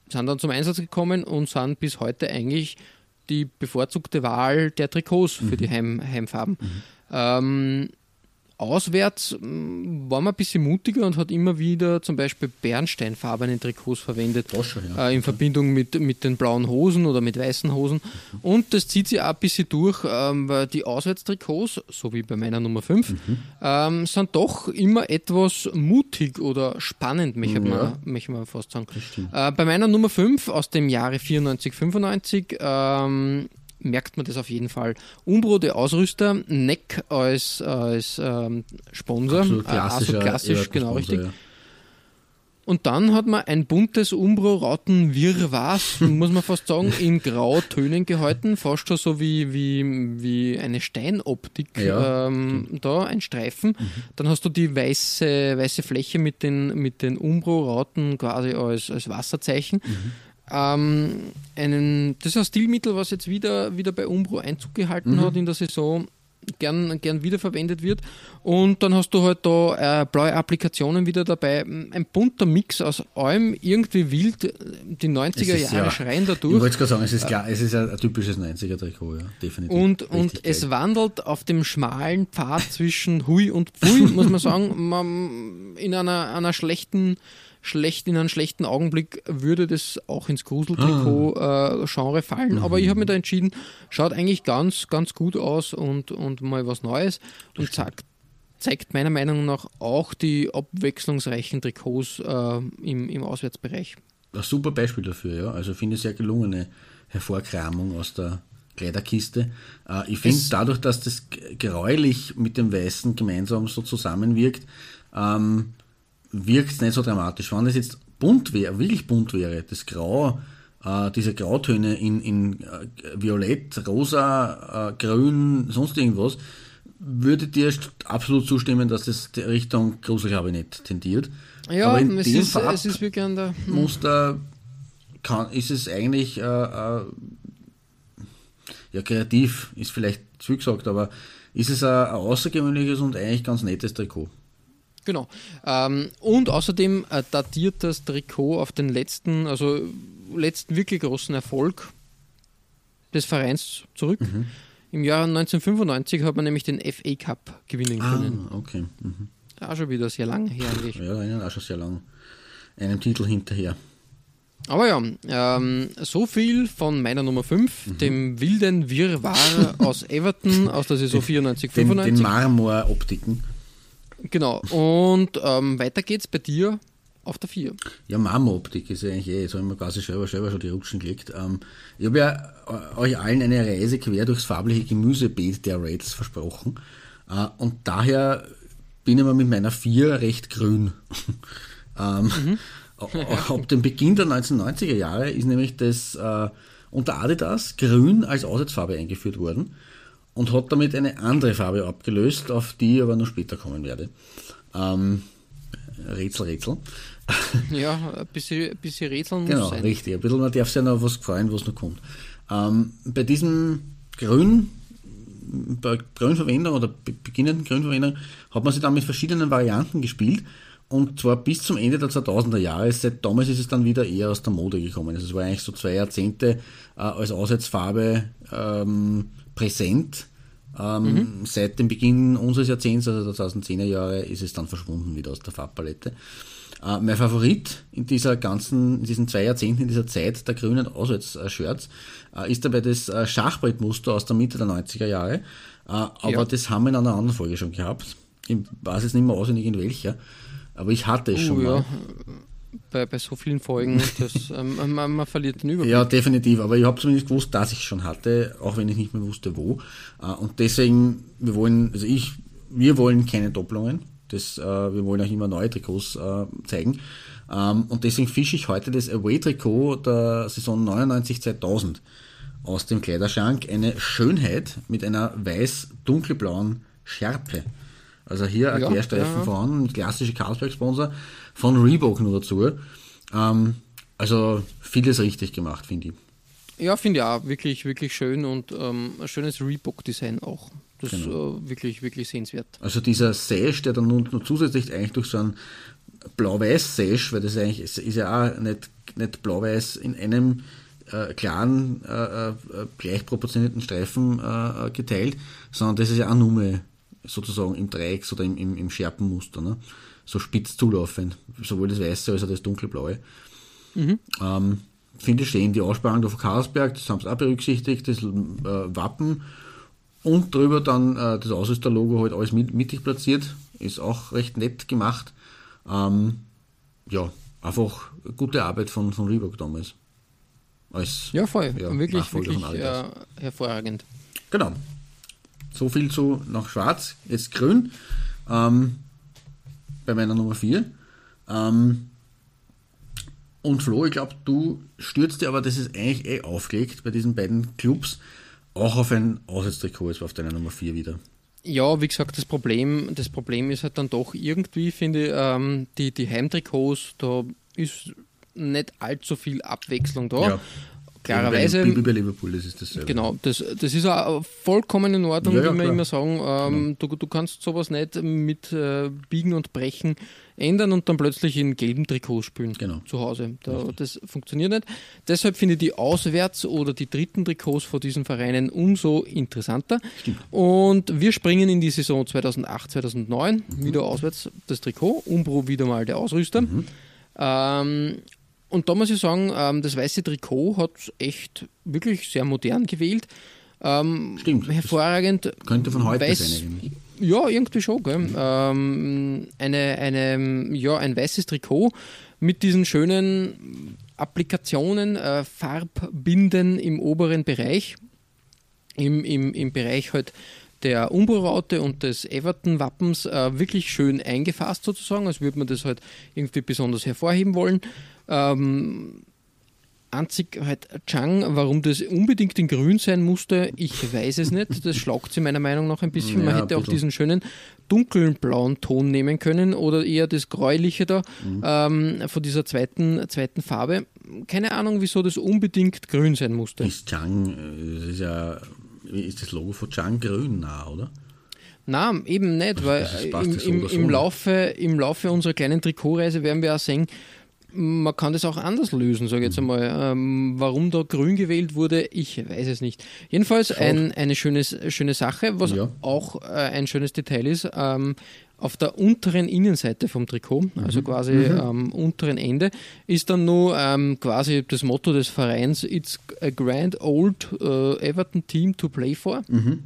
Sind dann zum Einsatz gekommen und sind bis heute eigentlich die bevorzugte Wahl der Trikots für die Heim, Heimfarben. Ähm, auswärts mh, war man ein bisschen mutiger und hat immer wieder zum Beispiel bernsteinfarbene Trikots verwendet. Schon, ja. äh, in Verbindung mit, mit den blauen Hosen oder mit weißen Hosen. Und das zieht sich auch ein bisschen durch, ähm, weil die Auswärtstrikots, so wie bei meiner Nummer 5, ähm, sind doch immer etwas mutig oder spannend, möchte man, möchte man fast sagen. Äh, bei meiner Nummer 5 aus dem Jahre 94, 95 ähm, merkt man das auf jeden Fall. Umbro, der Ausrüster, Neck als, als ähm, Sponsor, Absolut äh, also klassisch, Everton genau Sponsor, richtig. ja. Und dann hat man ein buntes Umbro-Rauten-Wirrwarr, muss man fast sagen, in Grautönen gehalten, fast schon so wie, wie, wie eine Steinoptik Ja, ähm, da, ein Streifen. Dann hast du die weiße, weiße Fläche mit den, mit den Umbro-Rauten quasi als, als Wasserzeichen. Ähm, einen, das ist ein Stilmittel, was jetzt wieder, wieder bei Umbro Einzug gehalten hat in der Saison, gern, gern wiederverwendet wird. Und dann hast du halt da äh, blaue Applikationen wieder dabei. Ein bunter Mix aus allem, irgendwie wild. Die 90er Es ist Jahre ja- schreien da Ich wollte gerade sagen, es ist klar, es ist ein, ein typisches 90er-Trikot, ja, definitiv. Und, und es wandelt auf dem schmalen Pfad zwischen Hui und Pfui, muss man sagen. Man, in einer, einer schlechten, schlecht, in einem schlechten Augenblick würde das auch ins Gruseltrikot-Genre fallen. Aber ich habe mich da entschieden, schaut eigentlich ganz, ganz gut aus und, und mal was Neues und zeigt, zeigt meiner Meinung nach auch die abwechslungsreichen Trikots äh, im, im Auswärtsbereich. ein super Beispiel dafür, ja. Also finde ich sehr gelungene Hervorkramung aus der Kleiderkiste. Äh, ich finde dadurch, dass das gräulich mit dem Weißen gemeinsam so zusammenwirkt, ähm, wirkt es nicht so dramatisch. Wenn das jetzt bunt wäre, wirklich bunt wäre, das Grau, äh, diese Grautöne in, in äh, Violett, Rosa, äh, Grün, sonst irgendwas, würde dir absolut zustimmen, dass das Richtung Gruselkabinett tendiert. Ja, Aber in es dem ist, Farb- es ist wirklich an der. Muster kann, ist es eigentlich äh, äh, ja kreativ, ist vielleicht zu viel gesagt, aber ist es ein, ein außergewöhnliches und eigentlich ganz nettes Trikot. Genau. Ähm, und außerdem äh, datiert das Trikot auf den letzten, also letzten wirklich großen Erfolg des Vereins zurück. Mhm. Im Jahr 1995 hat man nämlich den FA Cup gewinnen können. Ah, okay. Mhm. Auch schon wieder sehr lang her eigentlich. Ja, auch schon sehr lang einem Titel hinterher. Aber ja, ähm, so viel von meiner Nummer 5, Mhm. dem wilden Wirrwarr aus Everton aus der Saison 94, Den, 95. den Marmoroptiken. Genau. Und ähm, weiter geht's bei dir auf der 4. Ja, Marmoroptik ist ja eigentlich eh, jetzt haben wir quasi selber, selber schon die Rutschen gelegt. Ähm, ich habe ja äh, euch allen eine Reise quer durchs farbliche Gemüsebeet der Raids versprochen. Äh, und daher bin ich mal mit meiner 4 recht grün. ähm, mhm. Ab dem Beginn der 1990er Jahre ist nämlich das äh, unter Adidas grün als Aussatzfarbe eingeführt worden und hat damit eine andere Farbe abgelöst, auf die ich aber noch später kommen werde. Ähm, Rätsel, Rätsel. Ja, ein bisschen, ein bisschen Rätseln muss genau, sein. richtig. Ein bisschen, man darf sich ja noch was freuen, was noch kommt. Ähm, bei diesem Grün, bei Grünverwendung oder beginnenden Grünverwendung hat man sich dann mit verschiedenen Varianten gespielt und zwar bis zum Ende der 2000er Jahre. Seit damals ist es dann wieder eher aus der Mode gekommen. Also es war eigentlich so zwei Jahrzehnte äh, als Aussatzfarbe ähm, präsent. Ähm, mhm. Seit dem Beginn unseres Jahrzehnts, also der 2010er Jahre, ist es dann verschwunden wieder aus der Farbpalette. Äh, mein Favorit in dieser ganzen, in diesen zwei Jahrzehnten, in dieser Zeit der grünen Auswärtsshirts, äh, ist dabei das äh, Schachbrettmuster aus der Mitte der 90er Jahre. Äh, aber ja. das haben wir in einer anderen Folge schon gehabt. Ich weiß jetzt nicht mehr auswendig in welcher, aber ich hatte es uh, schon mal. Bei, bei so vielen Folgen, das, ähm, man, man, verliert den Überblick. Ja, definitiv, aber ich habe zumindest gewusst, dass ich schon hatte, auch wenn ich nicht mehr wusste, wo. Äh, und deswegen, wir wollen, also ich, wir wollen keine Doppelungen. Das, äh, wir wollen auch immer neue Trikots äh, zeigen. Ähm, und deswegen fische ich heute das Away-Trikot der Saison 99-2000 aus dem Kleiderschrank. Eine Schönheit mit einer weiß-dunkelblauen Schärpe. Also hier ein ja, Querstreifen ja. vorne, klassische Carlsberg-Sponsor von Reebok nur dazu. Ähm, also vieles richtig gemacht, finde ich. Ja, finde ich auch wirklich, wirklich schön und ähm, ein schönes Reebok-Design auch. Das ist genau. äh, wirklich, wirklich sehenswert. Also dieser Sash, der dann nun zusätzlich eigentlich durch so ein Blau-Weiß-Sash, weil das eigentlich ist, ist ja auch nicht, nicht Blau-Weiß in einem äh, klaren, äh, äh gleich proportionierten Streifen äh, äh, geteilt, sondern das ist ja auch nur sozusagen im Dreiecks- oder im, im, im Scherpenmuster, ne? So spitz zulaufend, sowohl das Weiße als auch das Dunkelblaue. Mhm. Ähm, Finde ich stehen die Aussparung von Karlsberg, das haben sie auch berücksichtigt, das Wappen und drüber dann äh, das Ausrüsterlogo halt alles mit, mittig platziert. Ist auch recht nett gemacht. Ähm, ja, einfach gute Arbeit von, von Reebok damals. Als, ja, voll. Ja, wirklich, wirklich äh, hervorragend. Genau. So viel zu nach Schwarz, jetzt Grün. Ähm, bei meiner Nummer 4. Ähm, und Flo, ich glaube, du stürzt dir, aber das ist eigentlich eh aufgelegt bei diesen beiden Clubs auch auf ein Auswärtstrikot, jetzt auf deiner Nummer 4 wieder. Ja, wie gesagt, das Problem, das Problem ist halt dann doch irgendwie, finde ich, ähm, die, die Heimtrikots, da ist nicht allzu viel Abwechslung da. Ja. Klarerweise. Wie bei Liverpool, das ist dasselbe. Genau, das, das ist auch vollkommen in Ordnung, ja, ja, wie wir immer sagen. Ähm, genau. du, du kannst sowas nicht mit äh, Biegen und Brechen ändern und dann plötzlich in gelben Trikots spielen genau. zu Hause. Da, das funktioniert nicht. Deshalb finde ich die Auswärts- oder die dritten Trikots von diesen Vereinen umso interessanter. Stimmt. Und wir springen in die Saison 2008, 2009, mhm. wieder auswärts das Trikot, Umbro wieder mal der Ausrüster. Mhm. Ähm, und da muss ich sagen, ähm, das weiße Trikot hat echt wirklich sehr modern gewählt. Ähm, Stimmt. Hervorragend. Könnte von heute weiß, sein Ja, irgendwie schon. Gell? Ähm, eine, eine, ja, ein weißes Trikot mit diesen schönen Applikationen, äh, Farbbinden im oberen Bereich. Im, im, im Bereich halt der Umbro-Raute und des Everton-Wappens äh, wirklich schön eingefasst sozusagen, als würde man das halt irgendwie besonders hervorheben wollen. Ähm, Einzig halt Chang, warum das unbedingt in grün sein musste, ich weiß es nicht. Das schlagt sie meiner Meinung nach ein bisschen. Man hätte auch diesen schönen dunklen blauen Ton nehmen können oder eher das gräuliche da mhm. ähm, von dieser zweiten, zweiten Farbe. Keine Ahnung, wieso das unbedingt grün sein musste. Ist Chang, das ist ja, ist das Logo von Chang grün nah, oder? Nein, eben nicht, weil im, im, im, Laufe, im Laufe unserer kleinen Trikotreise werden wir auch sehen, man kann das auch anders lösen, sage ich jetzt mhm. einmal. Ähm, warum da grün gewählt wurde, ich weiß es nicht. Jedenfalls ein, eine schönes, schöne Sache, was ja. auch äh, ein schönes Detail ist. Ähm, auf der unteren Innenseite vom Trikot, also mhm. quasi mhm. am unteren Ende, ist dann nur ähm, quasi das Motto des Vereins: It's a grand old uh, Everton team to play for. Mhm.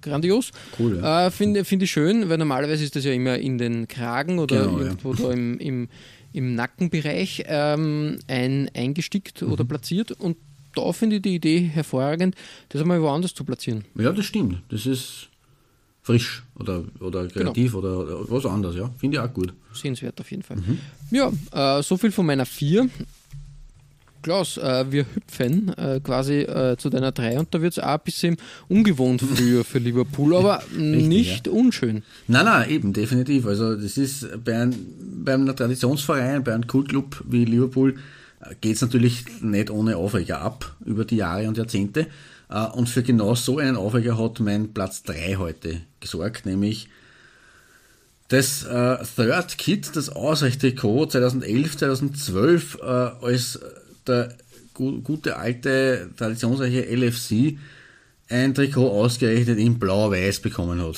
Grandios. Cool. Ja. Äh, Finde find ich schön, weil normalerweise ist das ja immer in den Kragen oder genau, irgendwo ja. da im, im im Nackenbereich ähm, ein, eingestickt oder platziert und da finde ich die Idee hervorragend, das einmal woanders zu platzieren. Ja, das stimmt. Das ist frisch oder, oder kreativ oder, oder was anderes, ja. Finde ich auch gut. Sehenswert auf jeden Fall. Ja, äh, so viel von meiner 4. Klaus, äh, wir hüpfen äh, quasi äh, zu deiner 3 und da wird es auch ein bisschen ungewohnt früher für Liverpool, aber nicht unschön. Nein, nein, eben, definitiv. Also das ist bei einem, bei einem Traditionsverein, bei einem Kultclub wie Liverpool geht es natürlich nicht ohne Aufreger ab über die Jahre und Jahrzehnte. Äh, Und für genau so einen Aufreger hat mein Platz 3 heute gesorgt, nämlich das äh, Third Kit, das Ausreichtrikot 2011, 2012 äh, als der gu gute alte traditionsreiche LFC ein Trikot ausgerechnet in blau-weiß bekommen hat.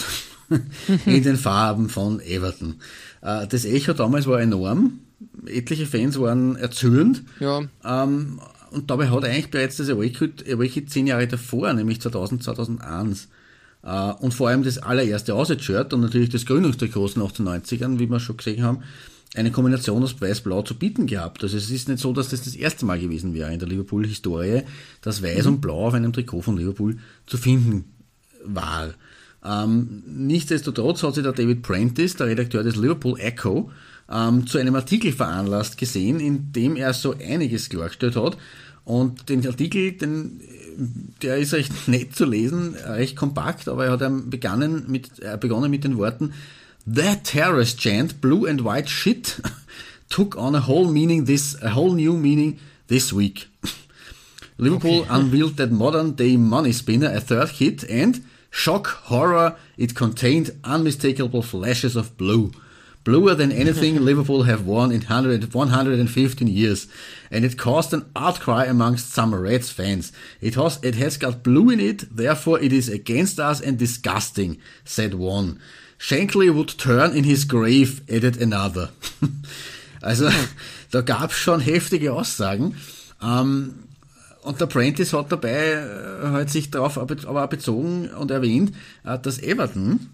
in den Farben von Everton. Äh, das Echo damals war enorm. Etliche Fans waren erzürnt. Ja, Ähm, und dabei hat eigentlich bereits das Away-Kit zehn Jahre davor, nämlich 2000, 2001, äh, und vor allem das allererste Aussage-Shirt und natürlich das Gründungstrikots nach den 90ern, wie wir schon gesehen haben, eine Kombination aus Weiß-Blau zu bieten gehabt. Also es ist nicht so, dass das das erste Mal gewesen wäre in der Liverpool-Historie, dass Weiß und Blau auf einem Trikot von Liverpool zu finden war. Ähm, nichtsdestotrotz hat sich der David Prentice, der Redakteur des Liverpool Echo, ähm, zu einem Artikel veranlasst gesehen, in dem er so einiges klargestellt hat. Und den Artikel, den, der ist recht nett zu lesen, recht kompakt, aber er hat ähm, begonnen mit, äh, begonnen mit den Worten That terrorist chant, blue and white shit, took on a whole meaning this, a whole new meaning this week. Liverpool unveiled that modern day money spinner, a third hit, and shock horror, it contained unmistakable flashes of blue. Bluer than anything Liverpool have won in 100, 115 years. And it caused an outcry amongst some Reds fans. It has, it has got blue in it, therefore it is against us and disgusting, said one. Shankly would turn in his grave, added another. also, da gab's schon heftige Aussagen. Ähm, und der Prentice hat dabei äh, halt sich darauf aber bezogen und erwähnt, äh, dass Everton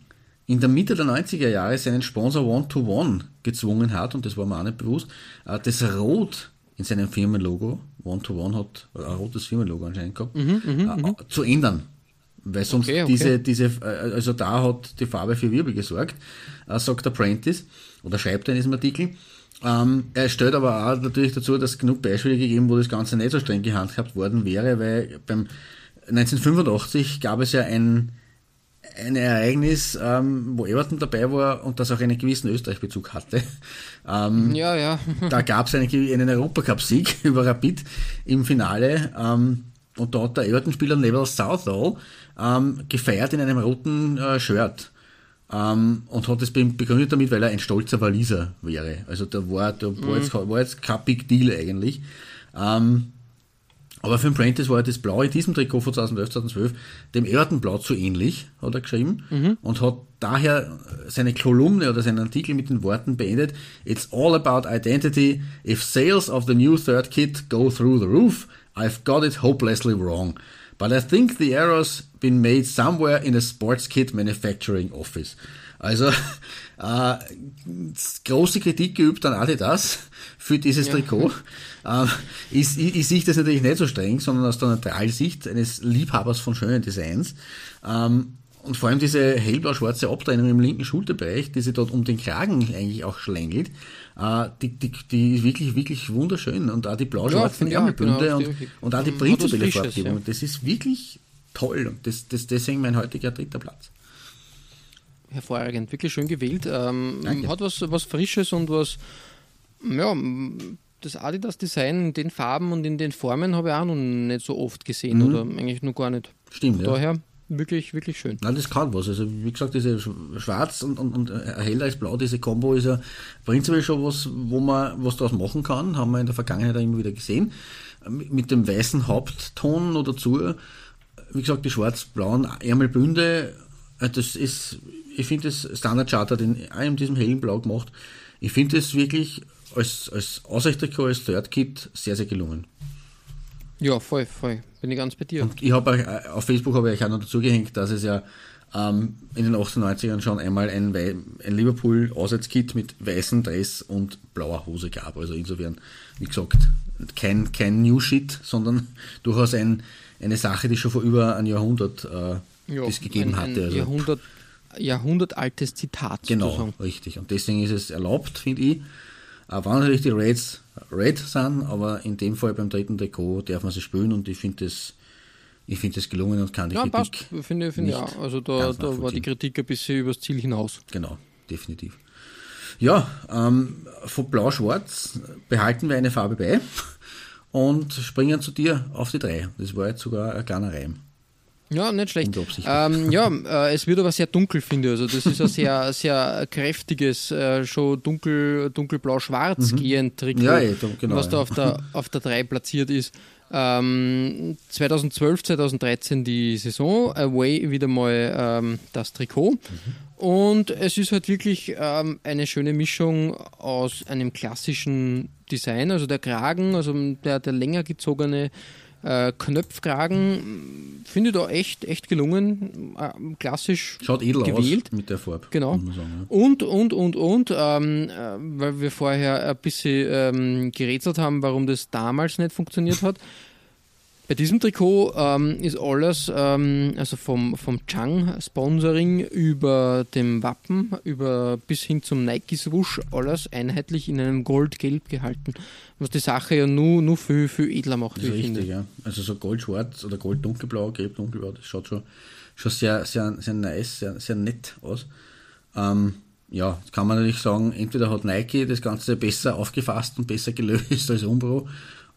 in der Mitte der 90er Jahre seinen Sponsor One-to-One gezwungen hat, und das war mir auch nicht bewusst, äh, das Rot in seinem Firmenlogo, One-to-One hat ein rotes Firmenlogo anscheinend gehabt, äh, zu ändern. Weil sonst Okay, okay. diese, diese, äh, also da hat die Farbe für Wirbel gesorgt, äh, sagt der Prentice, oder schreibt er in diesem Artikel. Ähm, er stellt aber auch natürlich dazu, dass genug Beispiele gegeben, wo das Ganze nicht so streng gehandhabt worden wäre, weil beim 1985 gab es ja ein, ein Ereignis, ähm, wo Everton dabei war und das auch einen gewissen Österreich-Bezug hatte. Ähm, ja, ja. da gab es einen, einen Europacup-Sieg über Rapid im Finale ähm, und da hat der Everton-Spieler Neville Southall ähm, gefeiert in einem roten äh, Shirt. Ähm, und hat es be- begründet damit, weil er ein stolzer Waliser wäre. Also da war, da war, jetzt, war jetzt kein Big Deal eigentlich. Ähm, aber für den Prentice war das Blau in diesem Trikot von 2011, 2012 dem Everton-Blau zu ähnlich, hat er geschrieben. Und hat daher seine Kolumne oder seinen Artikel mit den Worten beendet, It's all about identity. If sales of the new third kit go through the roof, I've got it hopelessly wrong. But I think the error's been made somewhere in a sports kit manufacturing office. Also äh, große Kritik geübt an Adidas für dieses Trikot. Ähm, ich, ich, ich sehe das natürlich nicht so streng, sondern aus der neutralen Sicht eines Liebhabers von schönen Designs. Ähm, und vor allem diese hellblau-schwarze Abtrennung im linken Schulterbereich, die sich dort um den Kragen eigentlich auch schlängelt, äh, die, die, die ist wirklich, wirklich wunderschön. Und auch die blau-schwarzen Ja, Ärmelbünde genau, und, und auch die prinzipielle Frisches, Farbgebung. ja. Das ist wirklich toll. Und das, das, deswegen mein heutiger dritter Platz. Hervorragend, wirklich schön gewählt. Ähm, hat was, was Frisches und was, ja, das Adidas-Design in den Farben und in den Formen habe ich auch noch nicht so oft gesehen Mhm. oder eigentlich noch gar nicht. Stimmt, ja. Daher wirklich, wirklich schön. Nein, das kann was. Also wie gesagt, diese Sch- Schwarz und, und, und äh, heller als Blau, diese Combo ist ja prinzipiell schon was, wo man was daraus machen kann. Haben wir in der Vergangenheit auch immer wieder gesehen. Mit mit dem weißen Hauptton noch dazu. Wie gesagt, die schwarz-blauen Ärmelbünde, äh, das ist, ich finde das Standard Charter, den auch in diesem hellen Blau gemacht. Ich finde das wirklich als, als Ausrichtertrikot, als Third Kit sehr, sehr gelungen. Ja, voll, voll. Bin ich ganz bei dir. Und ich habe äh, auf Facebook habe ich auch noch dazu gehängt, dass es ja ähm, in den 98ern schon einmal ein, ein Liverpool-Auswärtskit mit weißem Dress und blauer Hose gab. Also insofern, wie gesagt, kein, kein New Shit, sondern durchaus ein, eine Sache, die schon vor über einem Jahrhundert äh, Ja, das gegeben ein, ein hatte. Also, Jahrhundert, Jahrhundertaltes Zitat genau, sozusagen. richtig. Und deswegen ist es erlaubt, finde ich. Auch wenn natürlich die Raids Red sind, aber in dem Fall beim dritten Trikot darf man sie spielen und ich finde das, ich finde das gelungen und kann die Ja, passt. Kritik. Finde ich, finde ich nicht auch. Also da, da war die. Kritik ein bisschen übers Ziel hinaus. Genau, definitiv. Ja, ähm, von Blau-Schwarz behalten wir eine Farbe bei und springen zu dir auf die drei. Das war jetzt sogar ein kleiner Reim. Ja, nicht schlecht. Ähm, ja, äh, es wird aber sehr dunkel, finde ich. Also das ist ein sehr, sehr kräftiges, äh, schon dunkel, dunkelblau-schwarz gehend Trikot, Mhm. Ja, eh, genau, was da ja. auf der, auf der 3 platziert ist. Ähm, 2012, 2013 die Saison, Away wieder mal ähm, das Trikot. Und es ist halt wirklich ähm, eine schöne Mischung aus einem klassischen Design, also der Kragen, also der, der länger gezogene äh, Knöpfkragen, finde ich da echt, echt gelungen, äh, klassisch Schaut edel gewählt. aus mit der Farbe. Genau. sagen, Und, und, und, und, ähm, äh, weil wir vorher ein bisschen ähm, gerätselt haben, warum das damals nicht funktioniert hat. Bei diesem Trikot ähm, ist alles, ähm, also vom, vom Chang-Sponsoring über dem Wappen, über bis hin zum Nike-Swoosh, alles einheitlich in einem Gold-Gelb gehalten. Was die Sache ja nur, nur viel, viel edler macht, Das ist richtig, finde. ja. Also so gold-schwarz oder gold-dunkelblau, gelb-dunkelblau, das schaut schon, schon sehr, sehr, sehr nice, sehr, sehr nett aus. Ähm, ja, jetzt kann man natürlich sagen, entweder hat Nike das Ganze besser aufgefasst und besser gelöst als Umbro,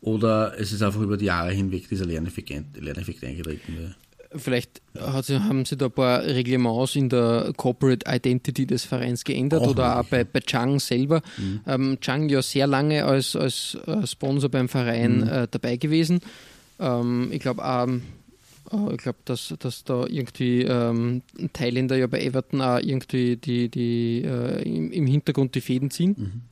oder es ist einfach über die Jahre hinweg dieser Lerneffekt, Lerneffekt eingetreten. Vielleicht hat sie, haben sie da ein paar Reglements in der Corporate Identity des Vereins geändert Auch oder auch bei, bei Chang selber. Ähm, Chang ja sehr lange als, als äh, Sponsor beim Verein äh, dabei gewesen. Ähm, ich glaube auch, äh, ich glaube, dass, dass da irgendwie ähm, Thailänder ja bei Everton auch irgendwie die, die äh, im, im Hintergrund die Fäden ziehen.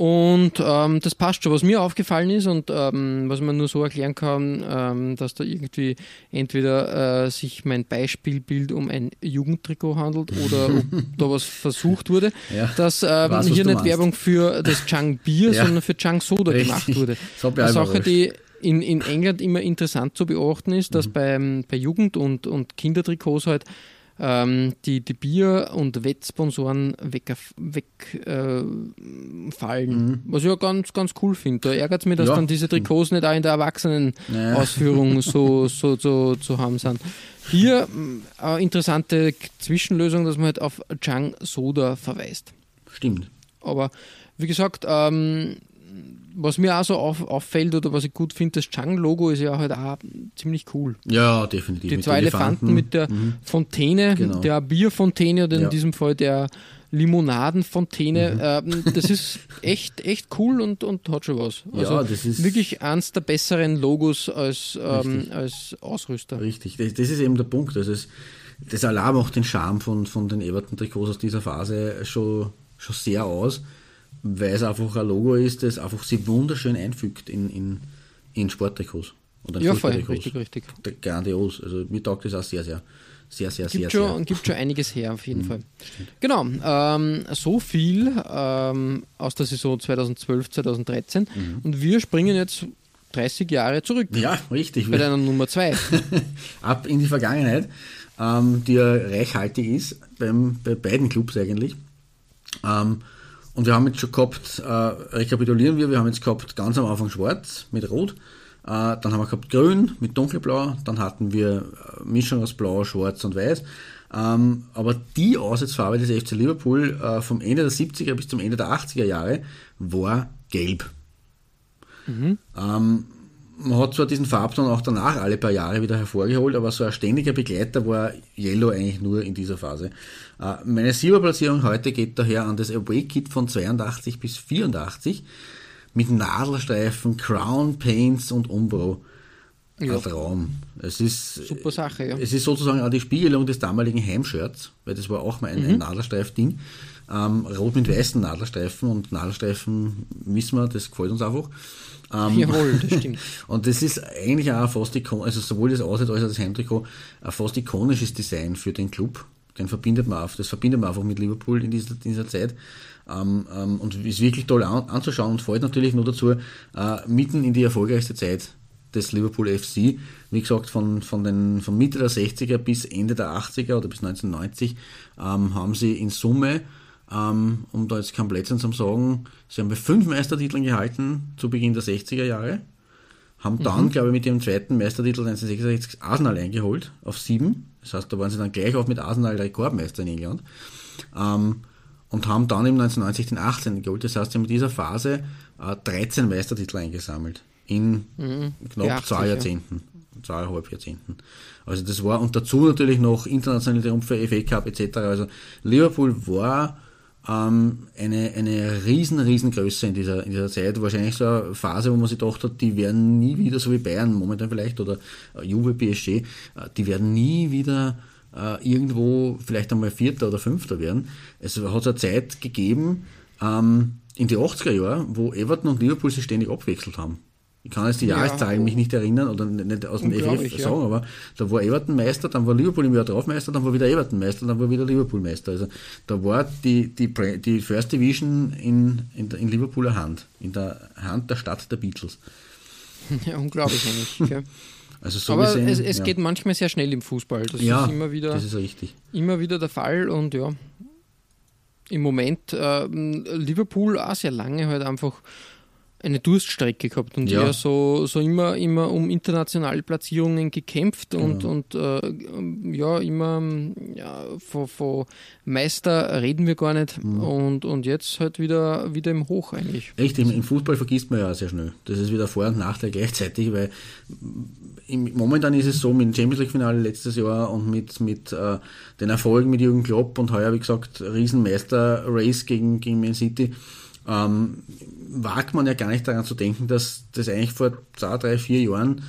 Und ähm, das passt schon. Was mir aufgefallen ist und ähm, was man nur so erklären kann, ähm, dass da irgendwie entweder äh, sich mein Beispielbild um ein Jugendtrikot handelt oder da was versucht wurde, Ja, dass weiß, was hier nicht meinst. Werbung für das Chang Bier, Ja. sondern für Chang Soda Richtig. gemacht wurde. Eine Sache, überrascht. die in, in England immer interessant zu beobachten ist, Mhm. dass beim, bei Jugend- und, und Kindertrikots halt ähm, die, die Bier- und Wettsponsoren wegfallen. Weg, äh, fallen. Was ich ja ganz, ganz cool finde. Da ärgert es mich, dass Mhm. Ja. dann diese Trikots nicht auch in der Erwachsenen-Ausführung so, so, so zu haben sind. Hier eine interessante Zwischenlösung, dass man halt auf Chang Soda verweist. Stimmt. Aber wie gesagt, ähm, was mir auch so auf, auffällt oder was ich gut finde, das Chang-Logo ist ja halt auch ziemlich cool. Ja, definitiv. Die Mit zwei Elefanten, mit der Fontäne, Genau. der Bierfontäne oder in Ja. diesem Fall der Limonadenfontäne. Ähm, das ist echt, echt cool und, und hat schon was. Also Ja, das ist- wirklich eins der besseren Logos als, ähm, als Ausrüster. Richtig, das, das ist eben der Punkt. Das, ist, das allein macht den Charme von, von den Everton-Trikots aus dieser Phase schon, schon sehr aus, weil es einfach ein Logo ist, das einfach sich wunderschön einfügt in, in, in Sporttrikots. Oder in Ja, voll, richtig, richtig. Der- Grandios. Also mir taugt das auch sehr, sehr, sehr, sehr, sehr, Gibt sehr. schon, gibt schon einiges her, auf jeden Fall. Genau, ähm, so viel ähm, aus der Saison 2012, 2013. Und wir springen jetzt 30 Jahre zurück Ja, richtig. bei deiner Nummer 2. ab in die Vergangenheit, ähm, die ja reichhaltig ist, beim, bei beiden Clubs eigentlich. Ähm, und wir haben jetzt schon gehabt, äh, rekapitulieren wir, wir haben jetzt gehabt ganz am Anfang schwarz mit rot, äh, dann haben wir gehabt grün mit dunkelblau, dann hatten wir äh, Mischung aus blau, schwarz und weiß. Ähm, aber die Auswärtsfarbe des FC Liverpool äh, vom Ende der 70er bis zum Ende der 80er Jahre war gelb. Ähm, man hat zwar diesen Farbton auch danach alle paar Jahre wieder hervorgeholt, aber so ein ständiger Begleiter war Yellow eigentlich nur in dieser Phase. Äh, meine Silberplatzierung heute geht daher an das Away-Kit von 82 bis 84 mit Nadelstreifen, Crown, Paints und Umbro. Ja. Ein Traum. Es ist, Super Sache, ja. es ist sozusagen auch die Spiegelung des damaligen Heimshirts, weil das war auch mal ein, Mhm. ein Nadelstreif-Ding. Ähm, rot mit weißen Nadelstreifen und Nadelstreifen wissen wir, das gefällt uns einfach. Ähm, Jawohl, das stimmt. und das ist eigentlich auch fast ikonisch, also sowohl das Aussehen als auch das Heimtrikot, ein fast ikonisches Design für den Club. Den verbindet man auf, das verbindet man einfach mit Liverpool in dieser, dieser Zeit. Ähm, ähm, und ist wirklich toll an, anzuschauen und fällt natürlich nur dazu, äh, mitten in die erfolgreichste Zeit des Liverpool FC. Wie gesagt, von, von, den, von Mitte der 60er bis Ende der 80er oder bis 1990 ähm, haben sie in Summe, ähm, um da jetzt kein Plätzchen zu sagen, sie haben bei fünf Meistertiteln gehalten zu Beginn der 60er Jahre, haben dann, mhm. glaube ich, mit ihrem zweiten Meistertitel 1966 Arsenal eingeholt auf sieben. Das heißt, da waren sie dann gleich auf mit Arsenal Rekordmeister in England. Ähm, und haben dann im 1990 den 18. geholt. Das heißt, sie haben in dieser Phase äh, 13 Meistertitel eingesammelt in mhm. knapp 80, zwei Jahrzehnten, ja. zweieinhalb Jahrzehnten. Also das war, und dazu natürlich noch internationale Triumphe, FA Cup etc. Also Liverpool war ähm, eine, eine riesen, riesen Größe in dieser, in dieser Zeit. Wahrscheinlich so eine Phase, wo man sich gedacht hat, die werden nie wieder, so wie Bayern momentan vielleicht, oder äh, Juve, PSG, äh, die werden nie wieder äh, irgendwo vielleicht einmal Vierter oder Fünfter werden. Es hat eine Zeit gegeben, ähm, in die 80er Jahre, wo Everton und Liverpool sich ständig abwechselt haben. Ich kann jetzt die Jahreszahlen ja, mich nicht erinnern oder nicht aus dem FF sagen, ja. aber da war Everton Meister, dann war Liverpool im Jahr drauf Meister, dann war wieder Everton Meister, dann war wieder Liverpool Meister. Also da war die, die, die First Division in, in, in Liverpooler Hand, in der Hand der Stadt der Beatles. Ja, unglaublich eigentlich. Ja. Also so aber gesehen, es, es ja. geht manchmal sehr schnell im Fußball. Das ja, ist immer wieder, das ist richtig. Immer wieder der Fall und ja, im Moment äh, Liverpool auch sehr lange halt einfach eine Durststrecke gehabt und ja. so, so immer, immer um internationale Platzierungen gekämpft genau. und, und äh, ja, immer ja, von, von Meister reden wir gar nicht mhm. und, und jetzt halt wieder, wieder im Hoch eigentlich. Echt, im, im Fußball vergisst man ja sehr schnell. Das ist wieder Vor- und Nachteil gleichzeitig, weil im, momentan ist es so mit dem Champions League Finale letztes Jahr und mit, mit äh, den Erfolgen mit Jürgen Klopp und heuer, wie gesagt, Riesenmeister-Race gegen, gegen Man City ähm, wagt man ja gar nicht daran zu denken, dass das eigentlich vor zwei, drei, vier Jahren,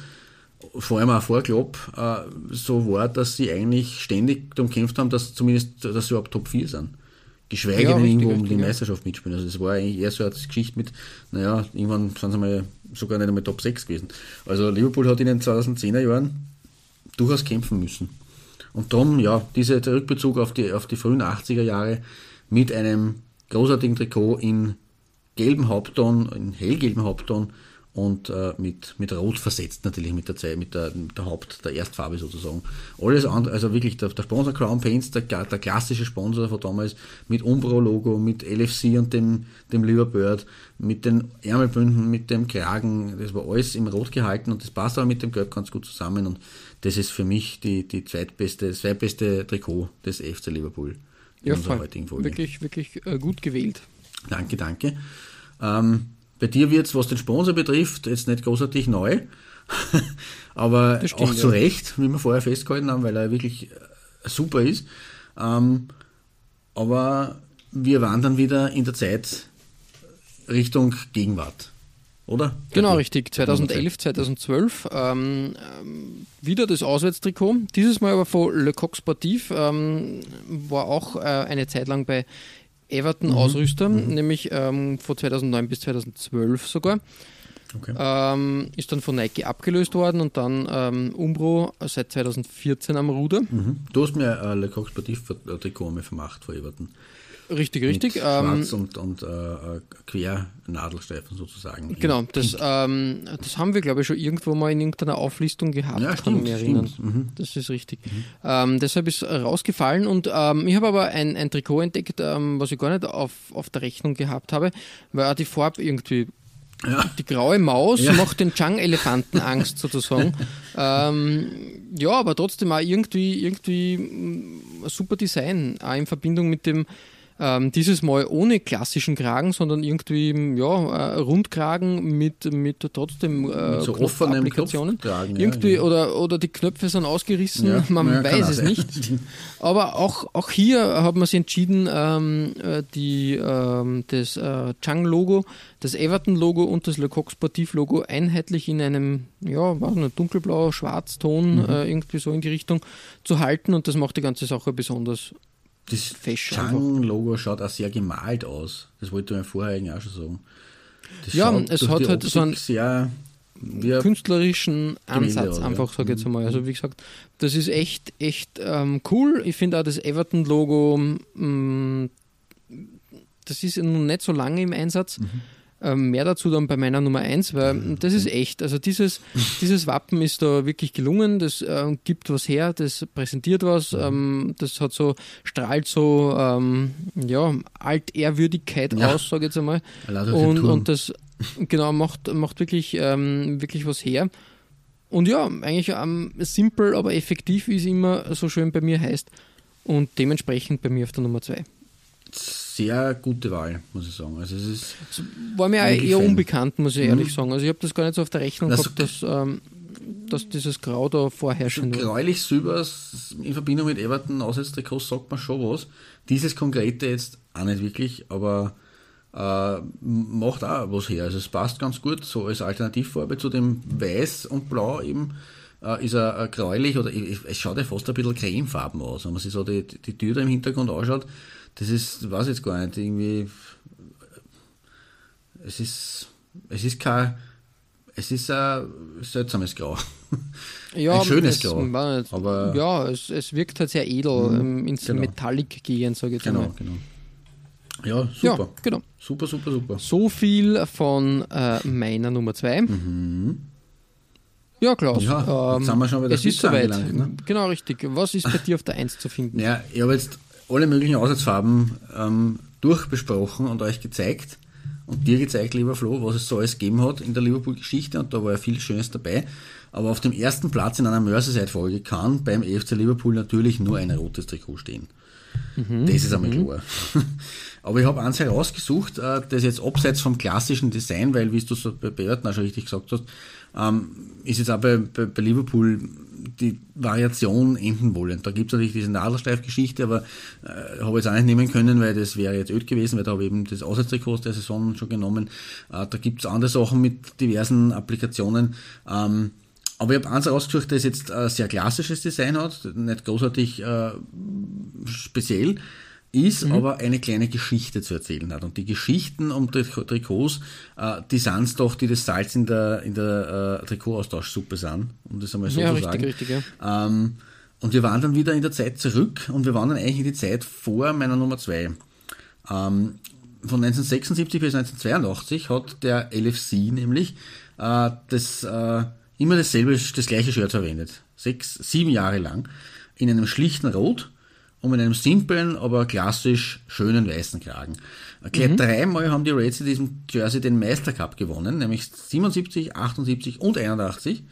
vor allem auch vor Klopp, äh, so war, dass sie eigentlich ständig darum gekämpft haben, dass zumindest, dass sie überhaupt Top 4 sind. Geschweige ja, denn irgendwo um die Meisterschaft mitspielen. Also das war eigentlich eher so eine Geschichte mit, naja, irgendwann sind sie mal sogar nicht einmal Top 6 gewesen. Also Liverpool hat in den 2010er Jahren durchaus kämpfen müssen. Und darum, ja, dieser Rückbezug auf die, auf die frühen 80er Jahre mit einem großartigen Trikot in gelben Hauptton, in hellgelben Hauptton und äh, mit, mit Rot versetzt natürlich mit der Zeit, mit der, mit der Haupt, der Erstfarbe sozusagen. Alles andere, also wirklich der, der Sponsor Crown Paints, der, der klassische Sponsor von damals, mit Umbro-Logo, mit LFC und dem, dem Liverbird, mit den Ärmelbünden, mit dem Kragen, das war alles im Rot gehalten und das passt aber mit dem Gelb ganz gut zusammen und das ist für mich die, die zweitbeste, das zweitbeste Trikot des FC Liverpool in ja, unserer heutigen Folge. Wirklich, wirklich äh, gut gewählt. Danke, danke. Ähm, bei dir wird es, was den Sponsor betrifft, jetzt nicht großartig neu, aber stimmt, auch zu ja. Recht, wie wir vorher festgehalten haben, weil er wirklich äh, super ist. Ähm, aber wir wandern wieder in der Zeit Richtung Gegenwart, oder? Genau, richtig. 2011, 2012 ähm, ähm, wieder das Auswärtstrikot. Dieses Mal aber von Le Coq Sportif. Ähm, war auch äh, eine Zeit lang bei Everton mhm. Mhm. nämlich ähm, von 2009 bis 2012 sogar. Okay. Ähm, ist dann von Nike abgelöst worden und dann ähm, Umbro seit 2014 am Ruder. Mhm. Du hast mir äh, Le Coq Sportif Trikot vermacht vor Everton. Richtig, richtig. Mit schwarz ähm, und, und äh, Quernadelstreifen sozusagen. Genau, das, ähm, das haben wir, glaube ich, schon irgendwo mal in irgendeiner Auflistung gehabt. Ja, stimmt. Stimmt. Mhm. Das ist richtig. Mhm. Ähm, deshalb ist rausgefallen und ähm, ich habe aber ein, ein Trikot entdeckt, ähm, was ich gar nicht auf, auf der Rechnung gehabt habe, weil die Farbe irgendwie ja. Die graue Maus ja. macht den Chang-Elefanten Angst sozusagen. ähm, ja, aber trotzdem auch irgendwie, irgendwie ein mm, super Design, auch in Verbindung mit dem ähm, dieses Mal ohne klassischen Kragen, sondern irgendwie ja, äh, Rundkragen mit, mit trotzdem äh, mit so Applikationen. Irgendwie ja, oder, oder die Knöpfe sind ausgerissen, ja, man ja, weiß es nicht. Aber auch, auch hier hat man sich entschieden, ähm, äh, die, ähm, das äh, Chang-Logo, das Everton-Logo und das Le Coq Sportif-Logo einheitlich in einem ja, was nicht, dunkelblau, schwarzton, mhm. äh, irgendwie so in die Richtung zu halten und das macht die ganze Sache besonders Das Chang-Logo schaut auch sehr gemalt aus. Das wollte ich mir vorher eigentlich auch schon sagen. Das Ja, es hat halt so einen sehr künstlerischen Ansatz, aus, ja. einfach, sage ich jetzt einmal. Also wie gesagt, das ist echt, echt ähm, cool. Ich finde auch das Everton-Logo, mm, das ist noch nicht so lange im Einsatz. Mhm. Ähm, mehr dazu dann bei meiner Nummer 1, weil das ist echt. Also dieses, dieses Wappen ist da wirklich gelungen, das ähm, gibt was her, das präsentiert was, Mhm. ähm, das hat so, strahlt so ähm, ja, Altehrwürdigkeit Ja. aus, sage ich jetzt einmal. Und, und das genau macht, macht wirklich, ähm, wirklich was her. Und ja, eigentlich ähm, simpel, aber effektiv, wie es immer so schön bei mir heißt. Und dementsprechend bei mir auf der Nummer 2. sehr gute Wahl, muss ich sagen. Also es ist War mir auch eher Fan. unbekannt, muss ich ehrlich Mhm. sagen. Also ich habe das gar nicht so auf der Rechnung Das- gehabt, dass, ähm, dass dieses Grau da vorherrschend war. gräulich Silber in Verbindung mit Everton Auswärtstrikots sagt man schon was. Dieses konkrete jetzt auch nicht wirklich, aber äh, macht auch was her. Also es passt ganz gut, so als Alternativfarbe zu dem Weiß und Blau eben äh, ist er äh, gräulich oder es schaut ja fast ein bisschen cremefarben aus. Wenn man sich so die, die Tür da im Hintergrund anschaut, das ist, weiß ich jetzt gar nicht, irgendwie es ist es ist kein es ist ein seltsames Grau. Ja, ein schönes es, Grau. nicht- aber ja, es, es wirkt halt sehr edel ähm, ins genau. Metallic gehen, sage ich jetzt genau, einmal. genau. Ja, super. Ja, genau. Super, super, super. So viel von äh, meiner Nummer 2. Ja, Klaus. Mhm. Ja, jetzt sind wir schon bei der Es ist soweit. ne? Genau, richtig. Was ist bei dir auf der 1 zu finden? Ja, ich habe jetzt alle möglichen Aussatzfarben ähm, durchbesprochen und euch gezeigt und dir gezeigt, lieber Flo, was es so alles gegeben hat in der Liverpool-Geschichte und da war ja viel Schönes dabei. Aber auf dem ersten Platz in einer Merseyside-Folge kann beim EFC Liverpool natürlich nur ein rotes Trikot stehen. Das ist einmal klar. Aber ich habe eins herausgesucht, äh, das jetzt abseits vom klassischen Design, weil, wie du so bei Everton auch schon richtig gesagt hast, ähm, ist jetzt auch bei, bei, bei Liverpool die Variation enden wollend. Da gibt es natürlich diese Nadelsteif-Geschichte, aber äh, habe ich jetzt auch nicht nehmen können, weil das wäre jetzt öd gewesen, weil da habe ich eben das Auswärtstrikot der Saison schon genommen. Äh, da gibt es andere Sachen mit diversen Applikationen. Ähm, aber ich habe eins rausgesucht, das jetzt ein sehr klassisches Design hat, nicht großartig äh, speziell ist, aber eine kleine Geschichte zu erzählen hat. Und die Geschichten um Tri- Trikots, äh, die sind's doch, die das Salz in der, in der äh, Trikotaustauschsuppe sind, um das einmal so Ja, zu richtig, sagen. richtig, ja. Ähm, und wir waren dann wieder in der Zeit zurück und wir waren dann eigentlich in die Zeit vor meiner Nummer 2. Ähm, von 1976 bis 1982 hat der LFC nämlich äh, das, äh, immer dasselbe, das gleiche Shirt verwendet. Sechs, sieben Jahre lang. In einem schlichten Rot und mit einem simplen, aber klassisch schönen weißen Kragen. Gleich dreimal haben die Reds in diesem Jersey den Meistercup gewonnen, nämlich 77, 78 und 81.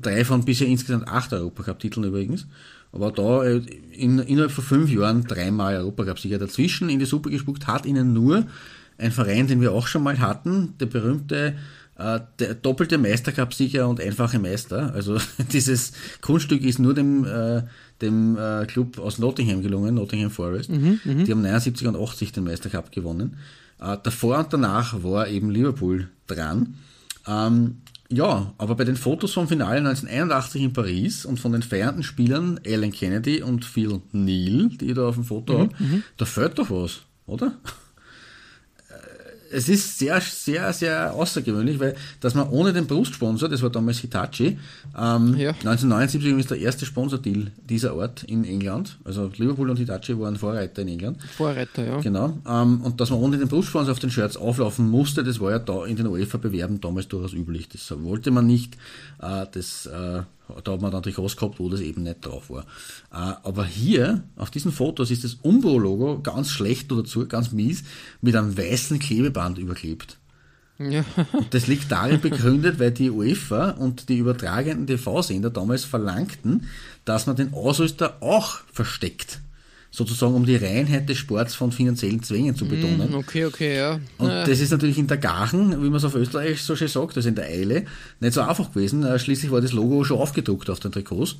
Drei von bisher insgesamt acht Europacup-Titeln übrigens. Aber da äh, in, innerhalb von fünf Jahren dreimal Europacup-Sieger dazwischen in die Suppe gespuckt, hat ihnen nur ein Verein, den wir auch schon mal hatten, der berühmte äh, der doppelte Meistercup-Sieger und einfache Meister. Also dieses Kunststück ist nur dem, äh, dem äh, Club aus Nottingham gelungen, Nottingham Forest. Die haben 79 und 80 den Meistercup gewonnen. Äh, davor und danach war eben Liverpool dran. Ähm, ja, aber bei den Fotos vom Finale 1981 in Paris und von den feiernden Spielern Alan Kennedy und Phil Neal, die ich da auf dem Foto habe, da fehlt doch was, oder? Es ist sehr, sehr, sehr außergewöhnlich, weil dass man ohne den Brustsponsor, das war damals Hitachi, ähm, Ja. 1979 ist der erste Sponsordeal dieser Art in England. Also Liverpool und Hitachi waren Vorreiter in England. Vorreiter, ja. Genau. Ähm, und dass man ohne den Brustsponsor auf den Shirts auflaufen musste, das war ja da in den UEFA-Bewerben damals durchaus üblich. Das wollte man nicht. Äh, das, äh, da hat man dann Trikots gehabt, wo das eben nicht drauf war. Äh, aber hier, auf diesen Fotos, ist das Umbro-Logo ganz schlecht oder dazu, ganz mies, mit einem weißen Klebeband überklebt. ja. Das liegt darin begründet, weil die UEFA und die übertragenden TV-Sender damals verlangten, dass man den Ausrüster auch versteckt. Sozusagen, um die Reinheit des Sports von finanziellen Zwängen zu betonen. Okay, okay, ja. Und Naja. das ist natürlich in der Gachen, wie man es auf Österreich so schön sagt, also in der Eile, nicht so einfach gewesen. Äh, Schließlich war das Logo schon aufgedruckt auf den Trikots.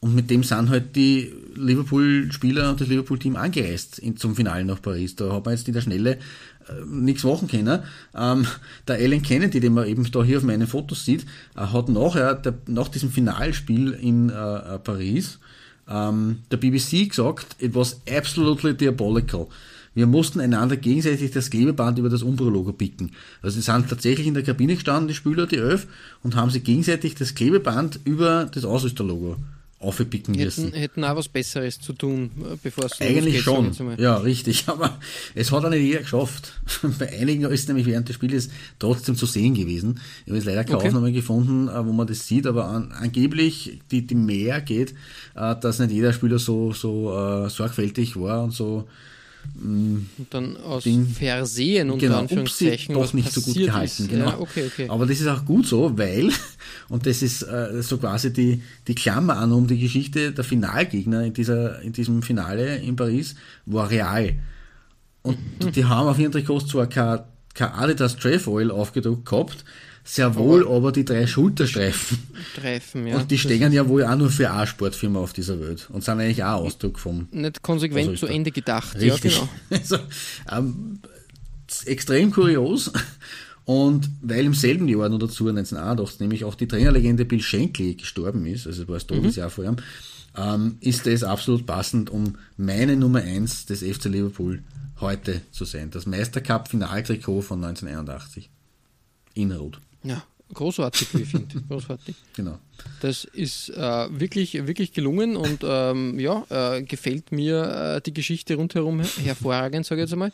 Und mit dem sind halt die Liverpool-Spieler und das Liverpool-Team angereist in, zum Finale nach Paris. Da hat man jetzt in der Schnelle äh, nichts machen können. Ähm, der Alan Kennedy, den man eben da hier auf meinen Fotos sieht, äh, hat nachher, der, nach diesem Finalspiel in äh, äh, Paris, ähm, der BBC gesagt, it was absolutely diabolical. Wir mussten einander gegenseitig das Klebeband über das Umbro-Logo picken. Also sie sind tatsächlich in der Kabine gestanden, die Spieler, die Elf, und haben sich gegenseitig das Klebeband über das Ausrüsterlogo aufpicken müssen. Hätten, hätten auch was Besseres zu tun, äh, bevor es Eigentlich schon, ja, richtig, aber es hat auch nicht jeder geschafft. Bei einigen ist nämlich während des Spieles trotzdem zu sehen gewesen. Ich habe jetzt leider keine Okay. Aufnahme gefunden, äh, wo man das sieht, aber an, angeblich die, die mehr geht, äh, dass nicht jeder Spieler so, so äh, sorgfältig war und so dann aus Ding. Versehen unter genau, Anführungszeichen doch was nicht so gut gehalten. ist. Genau. Ja, okay, okay. Aber das ist auch gut so, weil, und das ist äh, so quasi die, die Klammer an um die Geschichte, der Finalgegner in, dieser, in diesem Finale in Paris war real. Und Mhm. die haben auf ihren Trikots zwar kein, kein Adidas Trefoil aufgedruckt gehabt, sehr wohl aber die drei Schulterstreifen. Treffen, ja. und die stehen ja wohl auch nur für eine Sportfirma auf dieser Welt und sind eigentlich auch Ausdruck vom, Nicht konsequent Also zu Ende gedacht. Richtig. Ja, genau. Also, ähm, extrem kurios. Und weil im selben Jahr noch dazu, 1981, nämlich auch die Trainerlegende Bill Shankly gestorben ist, also es war das Todesjahr vor ihm, ähm, ist das absolut passend, um meine Nummer 1 des FC Liverpool heute zu sein. Das Meistercup-Finaltrikot von 1981. In Rot. Ja, großartig, wie ich finde. Großartig. Genau. Das ist äh, wirklich, wirklich gelungen und ähm, ja, äh, gefällt mir äh, die Geschichte rundherum hervorragend, sage ich jetzt einmal.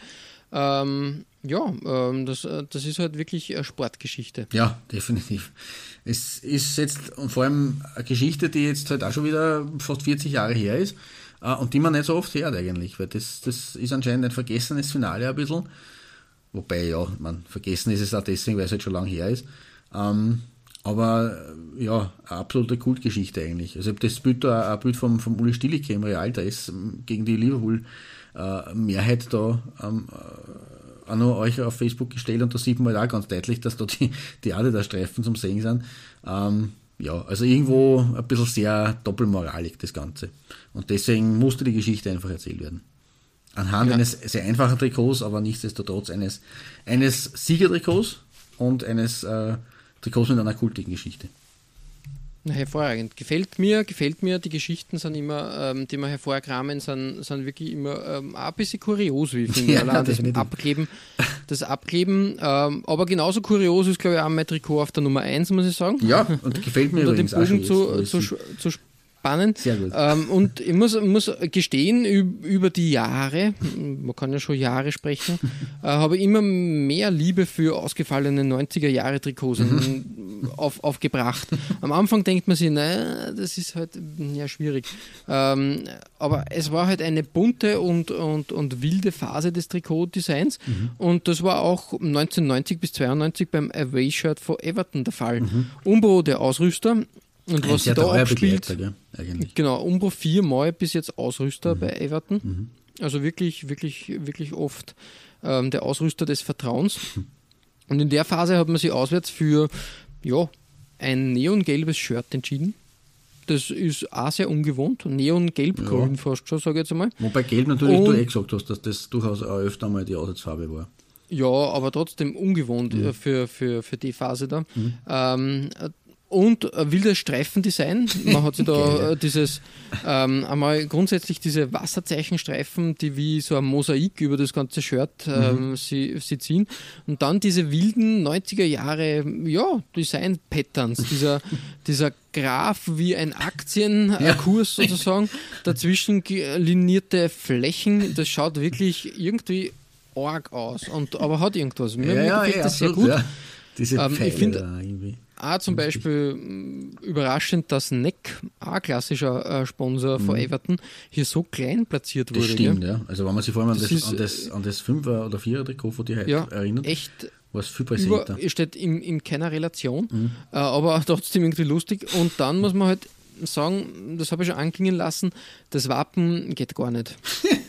Ähm, ja, ähm, das, äh, das ist halt wirklich eine Sportgeschichte. Ja, definitiv. Es ist jetzt und vor allem eine Geschichte, die jetzt halt auch schon wieder fast 40 Jahre her ist äh, und die man nicht so oft hört eigentlich, weil das, das ist anscheinend ein vergessenes Finale ein bisschen. Wobei, ja, man vergessen ist es auch deswegen, weil es halt schon lange her ist. Ähm, aber äh, ja, eine absolute Kultgeschichte eigentlich. Also ich das Bild da, ein Bild vom, vom Uli Stielicke im Real, da ist ähm, gegen die Liverpool-Mehrheit da ähm, auch noch euch auf Facebook gestellt und da sieht man halt auch ganz deutlich, dass da die, die Adidas-Streifen zum Sehen sind. Ähm, ja, also irgendwo ein bisschen sehr doppelmoralig das Ganze. Und deswegen musste die Geschichte einfach erzählt werden. Anhand Ja. eines sehr einfachen Trikots, aber nichtsdestotrotz eines, eines Siegertrikots und eines äh, Trikots mit einer kultigen Geschichte. Na, hervorragend. Gefällt mir, gefällt mir. Die Geschichten sind immer, ähm, die wir hervorkramen, sind, sind wirklich immer ähm, ein bisschen kurios, wie ich finde. Ja, Allein das definitiv. Abkleben. Das Abkleben. Ähm, aber genauso kurios ist, glaube ich, auch mein Trikot auf der Nummer 1, muss ich sagen. Ja, und gefällt mir den übrigens auch schon Bogen zu, zu, sch- zu spannen. Sehr gut. Ähm, und ich muss, muss gestehen, üb- über die Jahre, man kann ja schon Jahre sprechen, äh, habe ich immer mehr Liebe für ausgefallene 90er-Jahre-Trikots Mhm. auf, aufgebracht. Am Anfang denkt man sich, naja, das ist halt ja schwierig. Ähm, aber es war halt eine bunte und, und, und wilde Phase des Trikotdesigns Mhm. und das war auch 1990 bis 92 beim Away-Shirt von Everton der Fall. Mhm. Umbro, der Ausrüster, und was sie da abspielt. Genau, Umbro viermal bis jetzt Ausrüster Mhm. bei Everton. Also wirklich, wirklich, wirklich oft ähm, der Ausrüster des Vertrauens. Und in der Phase hat man sich auswärts für ja, ein neongelbes Shirt entschieden. Das ist auch sehr ungewohnt. Neongelb-grün fast schon, sage ich jetzt einmal. Wobei Gelb natürlich du Und- eh gesagt hast, dass das durchaus auch öfter mal die Aussatzfarbe war. Ja, aber trotzdem ungewohnt Mhm. äh, für, für, für die Phase da. Ähm, äh, und ein wildes Streifendesign. Man hat da äh, dieses, ähm, einmal grundsätzlich diese Wasserzeichenstreifen, die wie so ein Mosaik über das ganze Shirt ähm, sie, sie ziehen. Und dann diese wilden 90er Jahre, ja, Design-Patterns. Dieser, dieser Graph wie ein Aktienkurs sozusagen. Dazwischen linierte Flächen. Das schaut wirklich irgendwie arg aus. Und, aber hat irgendwas. Mir, mir gefällt das sehr gut. ja. Diese Ähm, ich Pfeile find- da irgendwie. Auch zum Beispiel mh, überraschend, dass Neck, auch ein klassischer äh, Sponsor von Everton, hier so klein platziert Mhm. Das wurde. stimmt, gell? ja. Also wenn man sich vor allem an Das das, ist, an das, an das 5er oder 4er Trikot von dir heute Ja, erinnert, echt war es viel über, präsenter. steht in, in keiner Relation, Mhm. äh, aber trotzdem irgendwie lustig. Und dann muss man halt sagen, das habe ich schon anklingen lassen, das Wappen geht gar nicht.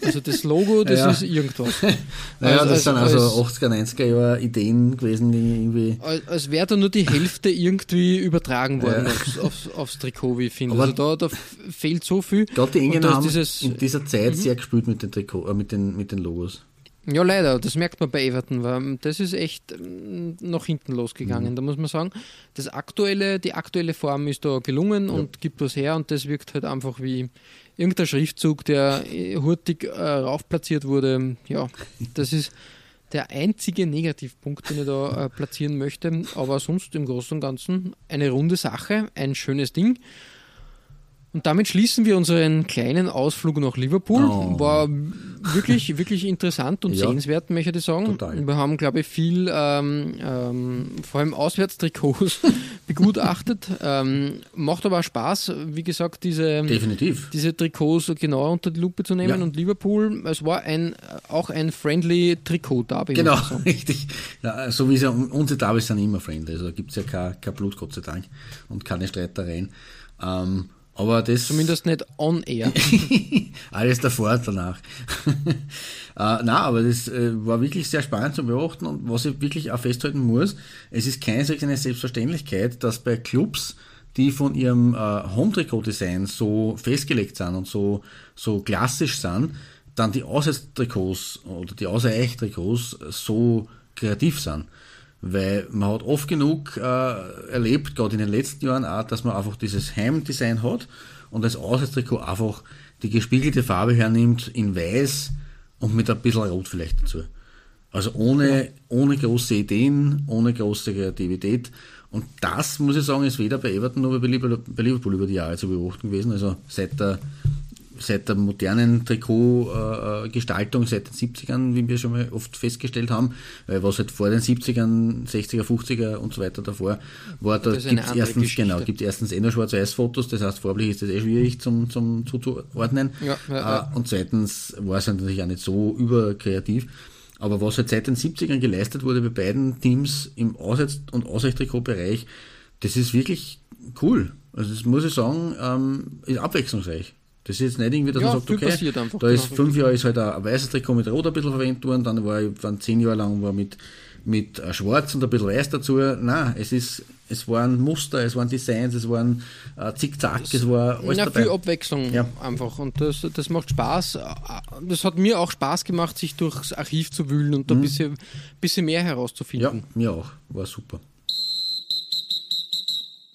Also das Logo, das Ja. ist irgendwas. Naja, als- das sind als- also 80er, 90er Jahre Ideen gewesen, die irgendwie. Als, als wäre da nur die Hälfte irgendwie übertragen worden Ja. aufs, aufs, aufs Trikot, wie ich finde. Aber- Also da, da fehlt so viel. Gerade die Engländer haben dieses, in dieser Zeit sehr gespielt mit den Trikot, äh, mit den, mit den Logos. Ja, leider, das merkt man bei Everton, weil das ist echt ähm, nach hinten losgegangen. Mhm. Da muss man sagen, das aktuelle, die aktuelle Form ist da gelungen ja. und gibt was her und das wirkt halt einfach wie irgendein Schriftzug, der äh, hurtig äh, raufplatziert wurde. Ja, das ist der einzige Negativpunkt, den ich da äh, platzieren möchte. Aber sonst im Großen und Ganzen eine runde Sache, ein schönes Ding. Und damit schließen wir unseren kleinen Ausflug nach Liverpool. Oh. War wirklich, wirklich interessant und ja, sehenswert, möchte ich sagen. Total. Wir haben, glaube ich, viel, ähm, ähm, vor allem Auswärtstrikots begutachtet. Ähm, macht aber auch Spaß, wie gesagt, diese, Definitiv. diese Trikots genauer unter die Lupe zu nehmen. Ja. Und Liverpool, es war ein, auch ein friendly Trikot-Derby. Genau, richtig. Ja, so wie es ja, unsere Derbys sind immer friendly. Also da gibt es ja kein, kein Blut, Gott sei Dank, und keine Streitereien. Ähm, aber das. Zumindest nicht on air. Alles davor danach. äh, na, aber das äh, war wirklich sehr spannend zu beobachten und was ich wirklich auch festhalten muss, es ist keine solche Selbstverständlichkeit, dass bei Clubs, die von ihrem äh, Home-Trikot-Design so festgelegt sind und so, so klassisch sind, dann die Auswärtstrikots oder die Außer-Eich-Trikots so kreativ sind. Weil man hat oft genug äh, erlebt, gerade in den letzten Jahren auch, dass man einfach dieses Heimdesign hat und als Auswärtstrikot einfach die gespiegelte Farbe hernimmt in weiß und mit ein bisschen Rot vielleicht dazu. Also ohne, ja. ohne große Ideen, ohne große Kreativität. Und das, muss ich sagen, ist weder bei Everton noch bei Liverpool über die Jahre zu beobachten gewesen. Also seit der seit der modernen Trikotgestaltung, seit den 70ern, wie wir schon mal oft festgestellt haben, weil was halt vor den 70ern, 60er, 50er und so weiter davor war, da gibt es erstens, genau, gibt erstens eh nur Schwarz-Weiß-Fotos, das heißt farblich ist das eh schwierig zum, zum zuzuordnen. Ja, ja, ja. Äh, und zweitens war es natürlich auch nicht so überkreativ. Aber was halt seit den 70ern geleistet wurde bei beiden Teams im Auswärts- und Ausweichtrikotbereich, das ist wirklich cool. Also das muss ich sagen, ähm, ist abwechslungsreich. Das ist jetzt nicht irgendwie, dass ja, man sagt, okay, da genau, ist fünf Jahre ist halt ein weißes Trikot mit Rot ein bisschen verwendet worden, dann war ich, waren zehn Jahre lang war mit, mit Schwarz und ein bisschen Weiß dazu. Nein, es ist, es waren Muster, es waren Designs, es waren äh, Zickzack, es war alles ja, dabei. viel Abwechslung ja. einfach und das, das macht Spaß. Das hat mir auch Spaß gemacht, sich durchs Archiv zu wühlen und da ein mhm. bisschen, bisschen mehr herauszufinden. Ja, mir auch. War super.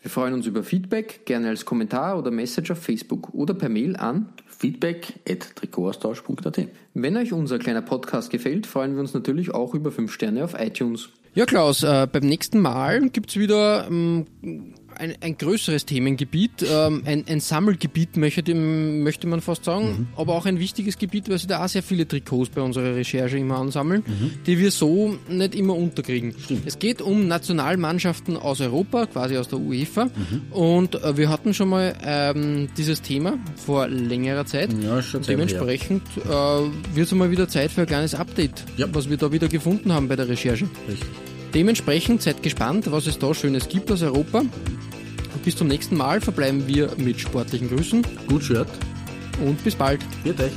Wir freuen uns über Feedback, gerne als Kommentar oder Message auf Facebook oder per Mail an feedback.trikotaustausch.at. Wenn euch unser kleiner Podcast gefällt, freuen wir uns natürlich auch über 5 Sterne auf iTunes. Ja, Klaus, äh, beim nächsten Mal gibt es wieder ähm, ein, ein größeres Themengebiet, ähm, ein, ein, Sammelgebiet möchte, möchte man fast sagen, mhm. aber auch ein wichtiges Gebiet, weil sie da auch sehr viele Trikots bei unserer Recherche immer ansammeln, mhm. die wir so nicht immer unterkriegen. Stimmt. Es geht um Nationalmannschaften aus Europa, quasi aus der UEFA mhm. und äh, wir hatten schon mal ähm, dieses Thema vor längerer Zeit. Ja, schon Dementsprechend äh, wird es mal wieder Zeit für ein kleines Update, ja. was wir da wieder gefunden haben bei der Recherche. Richtig. Dementsprechend seid gespannt, was es da Schönes gibt aus Europa. Und bis zum nächsten Mal verbleiben wir mit sportlichen Grüßen. Gut Shirt. Und bis bald. Viert euch.